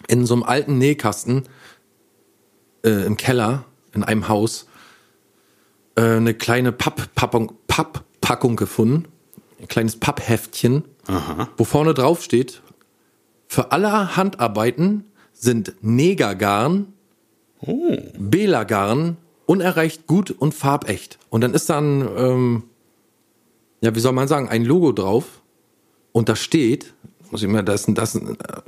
in so einem alten Nähkasten äh, im Keller in einem Haus äh, eine kleine Papppackung Papp gefunden. Ein kleines Pappheftchen, Aha. wo vorne drauf steht, für alle Handarbeiten sind Negergarn, Belagarn, unerreicht gut und farbecht. Und dann ist dann, ähm, ja, wie soll man sagen, ein Logo drauf. Und da steht, muss ich mal, das das ein, äh,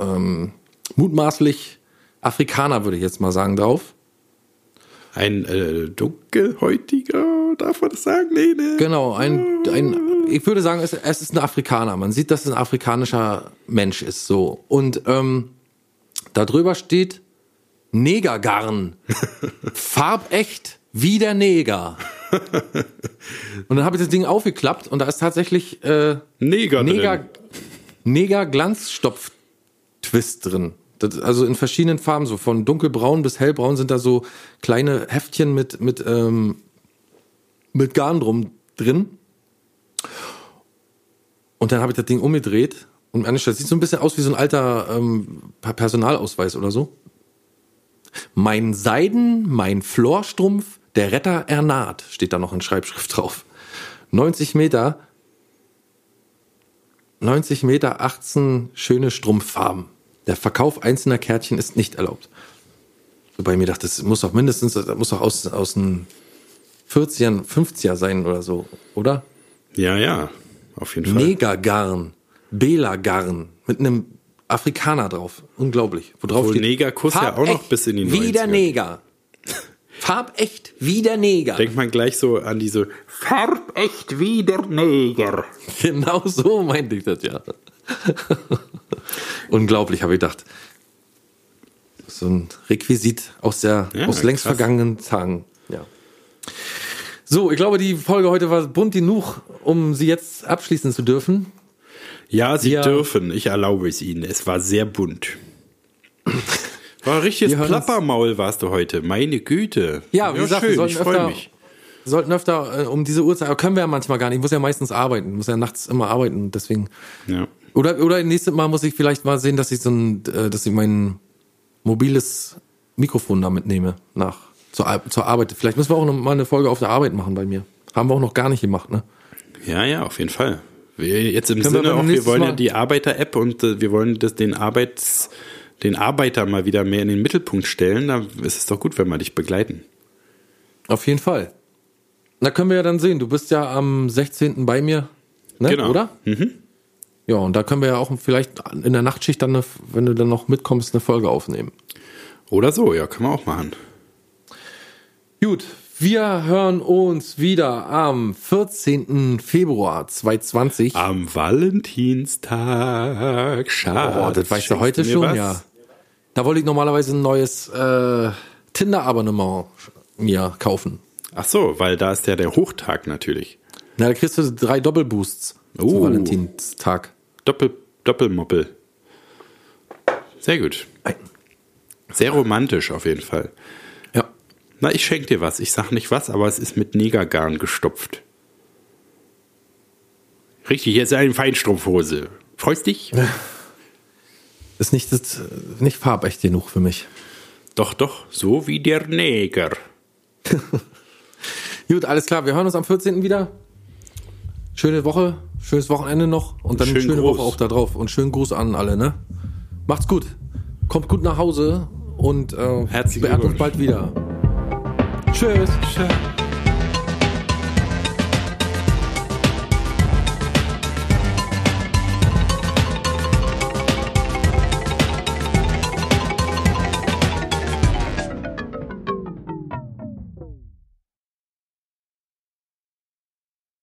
ähm, mutmaßlich Afrikaner, würde ich jetzt mal sagen, drauf. Ein äh, dunkelhäutiger, darf man das sagen? Nee, nee. Genau, ein, ein ich würde sagen, es, es ist ein Afrikaner. Man sieht, dass es ein afrikanischer Mensch ist, so. Und ähm, da drüber steht Negergarn. Farbecht wie der Neger. und dann habe ich das Ding aufgeklappt und da ist tatsächlich äh, Neger, Neger. Neger Glanzstopf-Twist drin. Das, also in verschiedenen Farben, so von dunkelbraun bis hellbraun sind da so kleine Heftchen mit, mit, ähm, mit Garn drum drin. Und dann habe ich das Ding umgedreht und das sieht so ein bisschen aus wie so ein alter ähm, Personalausweis oder so. Mein Seiden, mein Florstrumpf, der Retter ernaht, steht da noch in Schreibschrift drauf. 90 Meter, 90 Meter, 18 schöne Strumpffarben. Der Verkauf einzelner Kärtchen ist nicht erlaubt. Wobei ich mir dachte, das muss doch mindestens, das muss doch aus, aus den 40ern, 50er sein oder so, oder? Ja, ja, auf jeden Fall. Negergarn, Belagarn mit einem Afrikaner drauf. Unglaublich. Wo drauf Obwohl Negerkuss ja auch noch bis in die Wie der 90er. Neger. Farbecht wie der Neger. Denkt man gleich so an diese Farbecht wie der Neger. Genau so meinte ich das ja. Unglaublich, habe ich gedacht. So ein Requisit aus der Ja, aus längst krass. vergangenen Tagen. Ja. So, ich glaube, die Folge heute war bunt genug, um sie jetzt abschließen zu dürfen. Ja, sie Wir- dürfen. Ich erlaube es ihnen. Es war sehr bunt. War ein richtiges Plappermaul warst du heute. Meine Güte. Ja, wie gesagt, wir schön. sollten Ich freue öfter- mich. Sollten öfter äh, um diese Uhrzeit, aber können wir ja manchmal gar nicht. Ich muss ja meistens arbeiten. Ich muss ja nachts immer arbeiten, deswegen. Ja. Oder, oder nächstes Mal muss ich vielleicht mal sehen, dass ich so ein, äh, dass ich mein mobiles Mikrofon da mitnehme nach zur, zur Arbeit. Vielleicht müssen wir auch noch mal eine Folge auf der Arbeit machen bei mir. Haben wir auch noch gar nicht gemacht, ne? ja, ja, auf jeden Fall. Wir jetzt im Können wir Sinne beim auch, wir wollen ja Mal- die Arbeiter-App und äh, wir wollen das, den Arbeits, den Arbeiter mal wieder mehr in den Mittelpunkt stellen. Da ist es doch gut, wenn wir dich begleiten. Auf jeden Fall. Da können wir ja dann sehen. Du bist ja am 16. bei mir, ne? Genau. Oder? Mhm. Ja, und da können wir ja auch vielleicht in der Nachtschicht dann, eine, wenn du dann noch mitkommst, eine Folge aufnehmen. Oder so, ja, können wir auch machen. Gut, wir hören uns wieder am 14. Februar 2020. Am Valentinstag. Schatz. Oh, das weißt du heute schon, was? ja. Da wollte ich normalerweise ein neues äh, Tinder-Abonnement mir kaufen. Ach so, weil da ist ja der Hochtag natürlich. Na, da kriegst du drei Doppelboosts Oh. zum Valentinstag. Doppel, Doppelmoppel. Sehr gut. Sehr romantisch auf jeden Fall. Ja. Na, ich schenke dir was. Ich sag nicht was, aber es ist mit Negergarn gestopft. Richtig, jetzt eine Feinstrumpfhose. Freust dich? Ist nicht, das, nicht farbecht genug für mich. Doch, doch, so wie der Neger. Gut, alles klar. Wir hören uns am 14. wieder. Schöne Woche, schönes Wochenende noch und dann eine Schönen schöne Gruß. Woche auch da drauf. Und schönen Gruß an alle, ne? Macht's gut. Kommt gut nach Hause und äh, Herzlichen beehrt uns bald wieder. Tschüss. Tschö.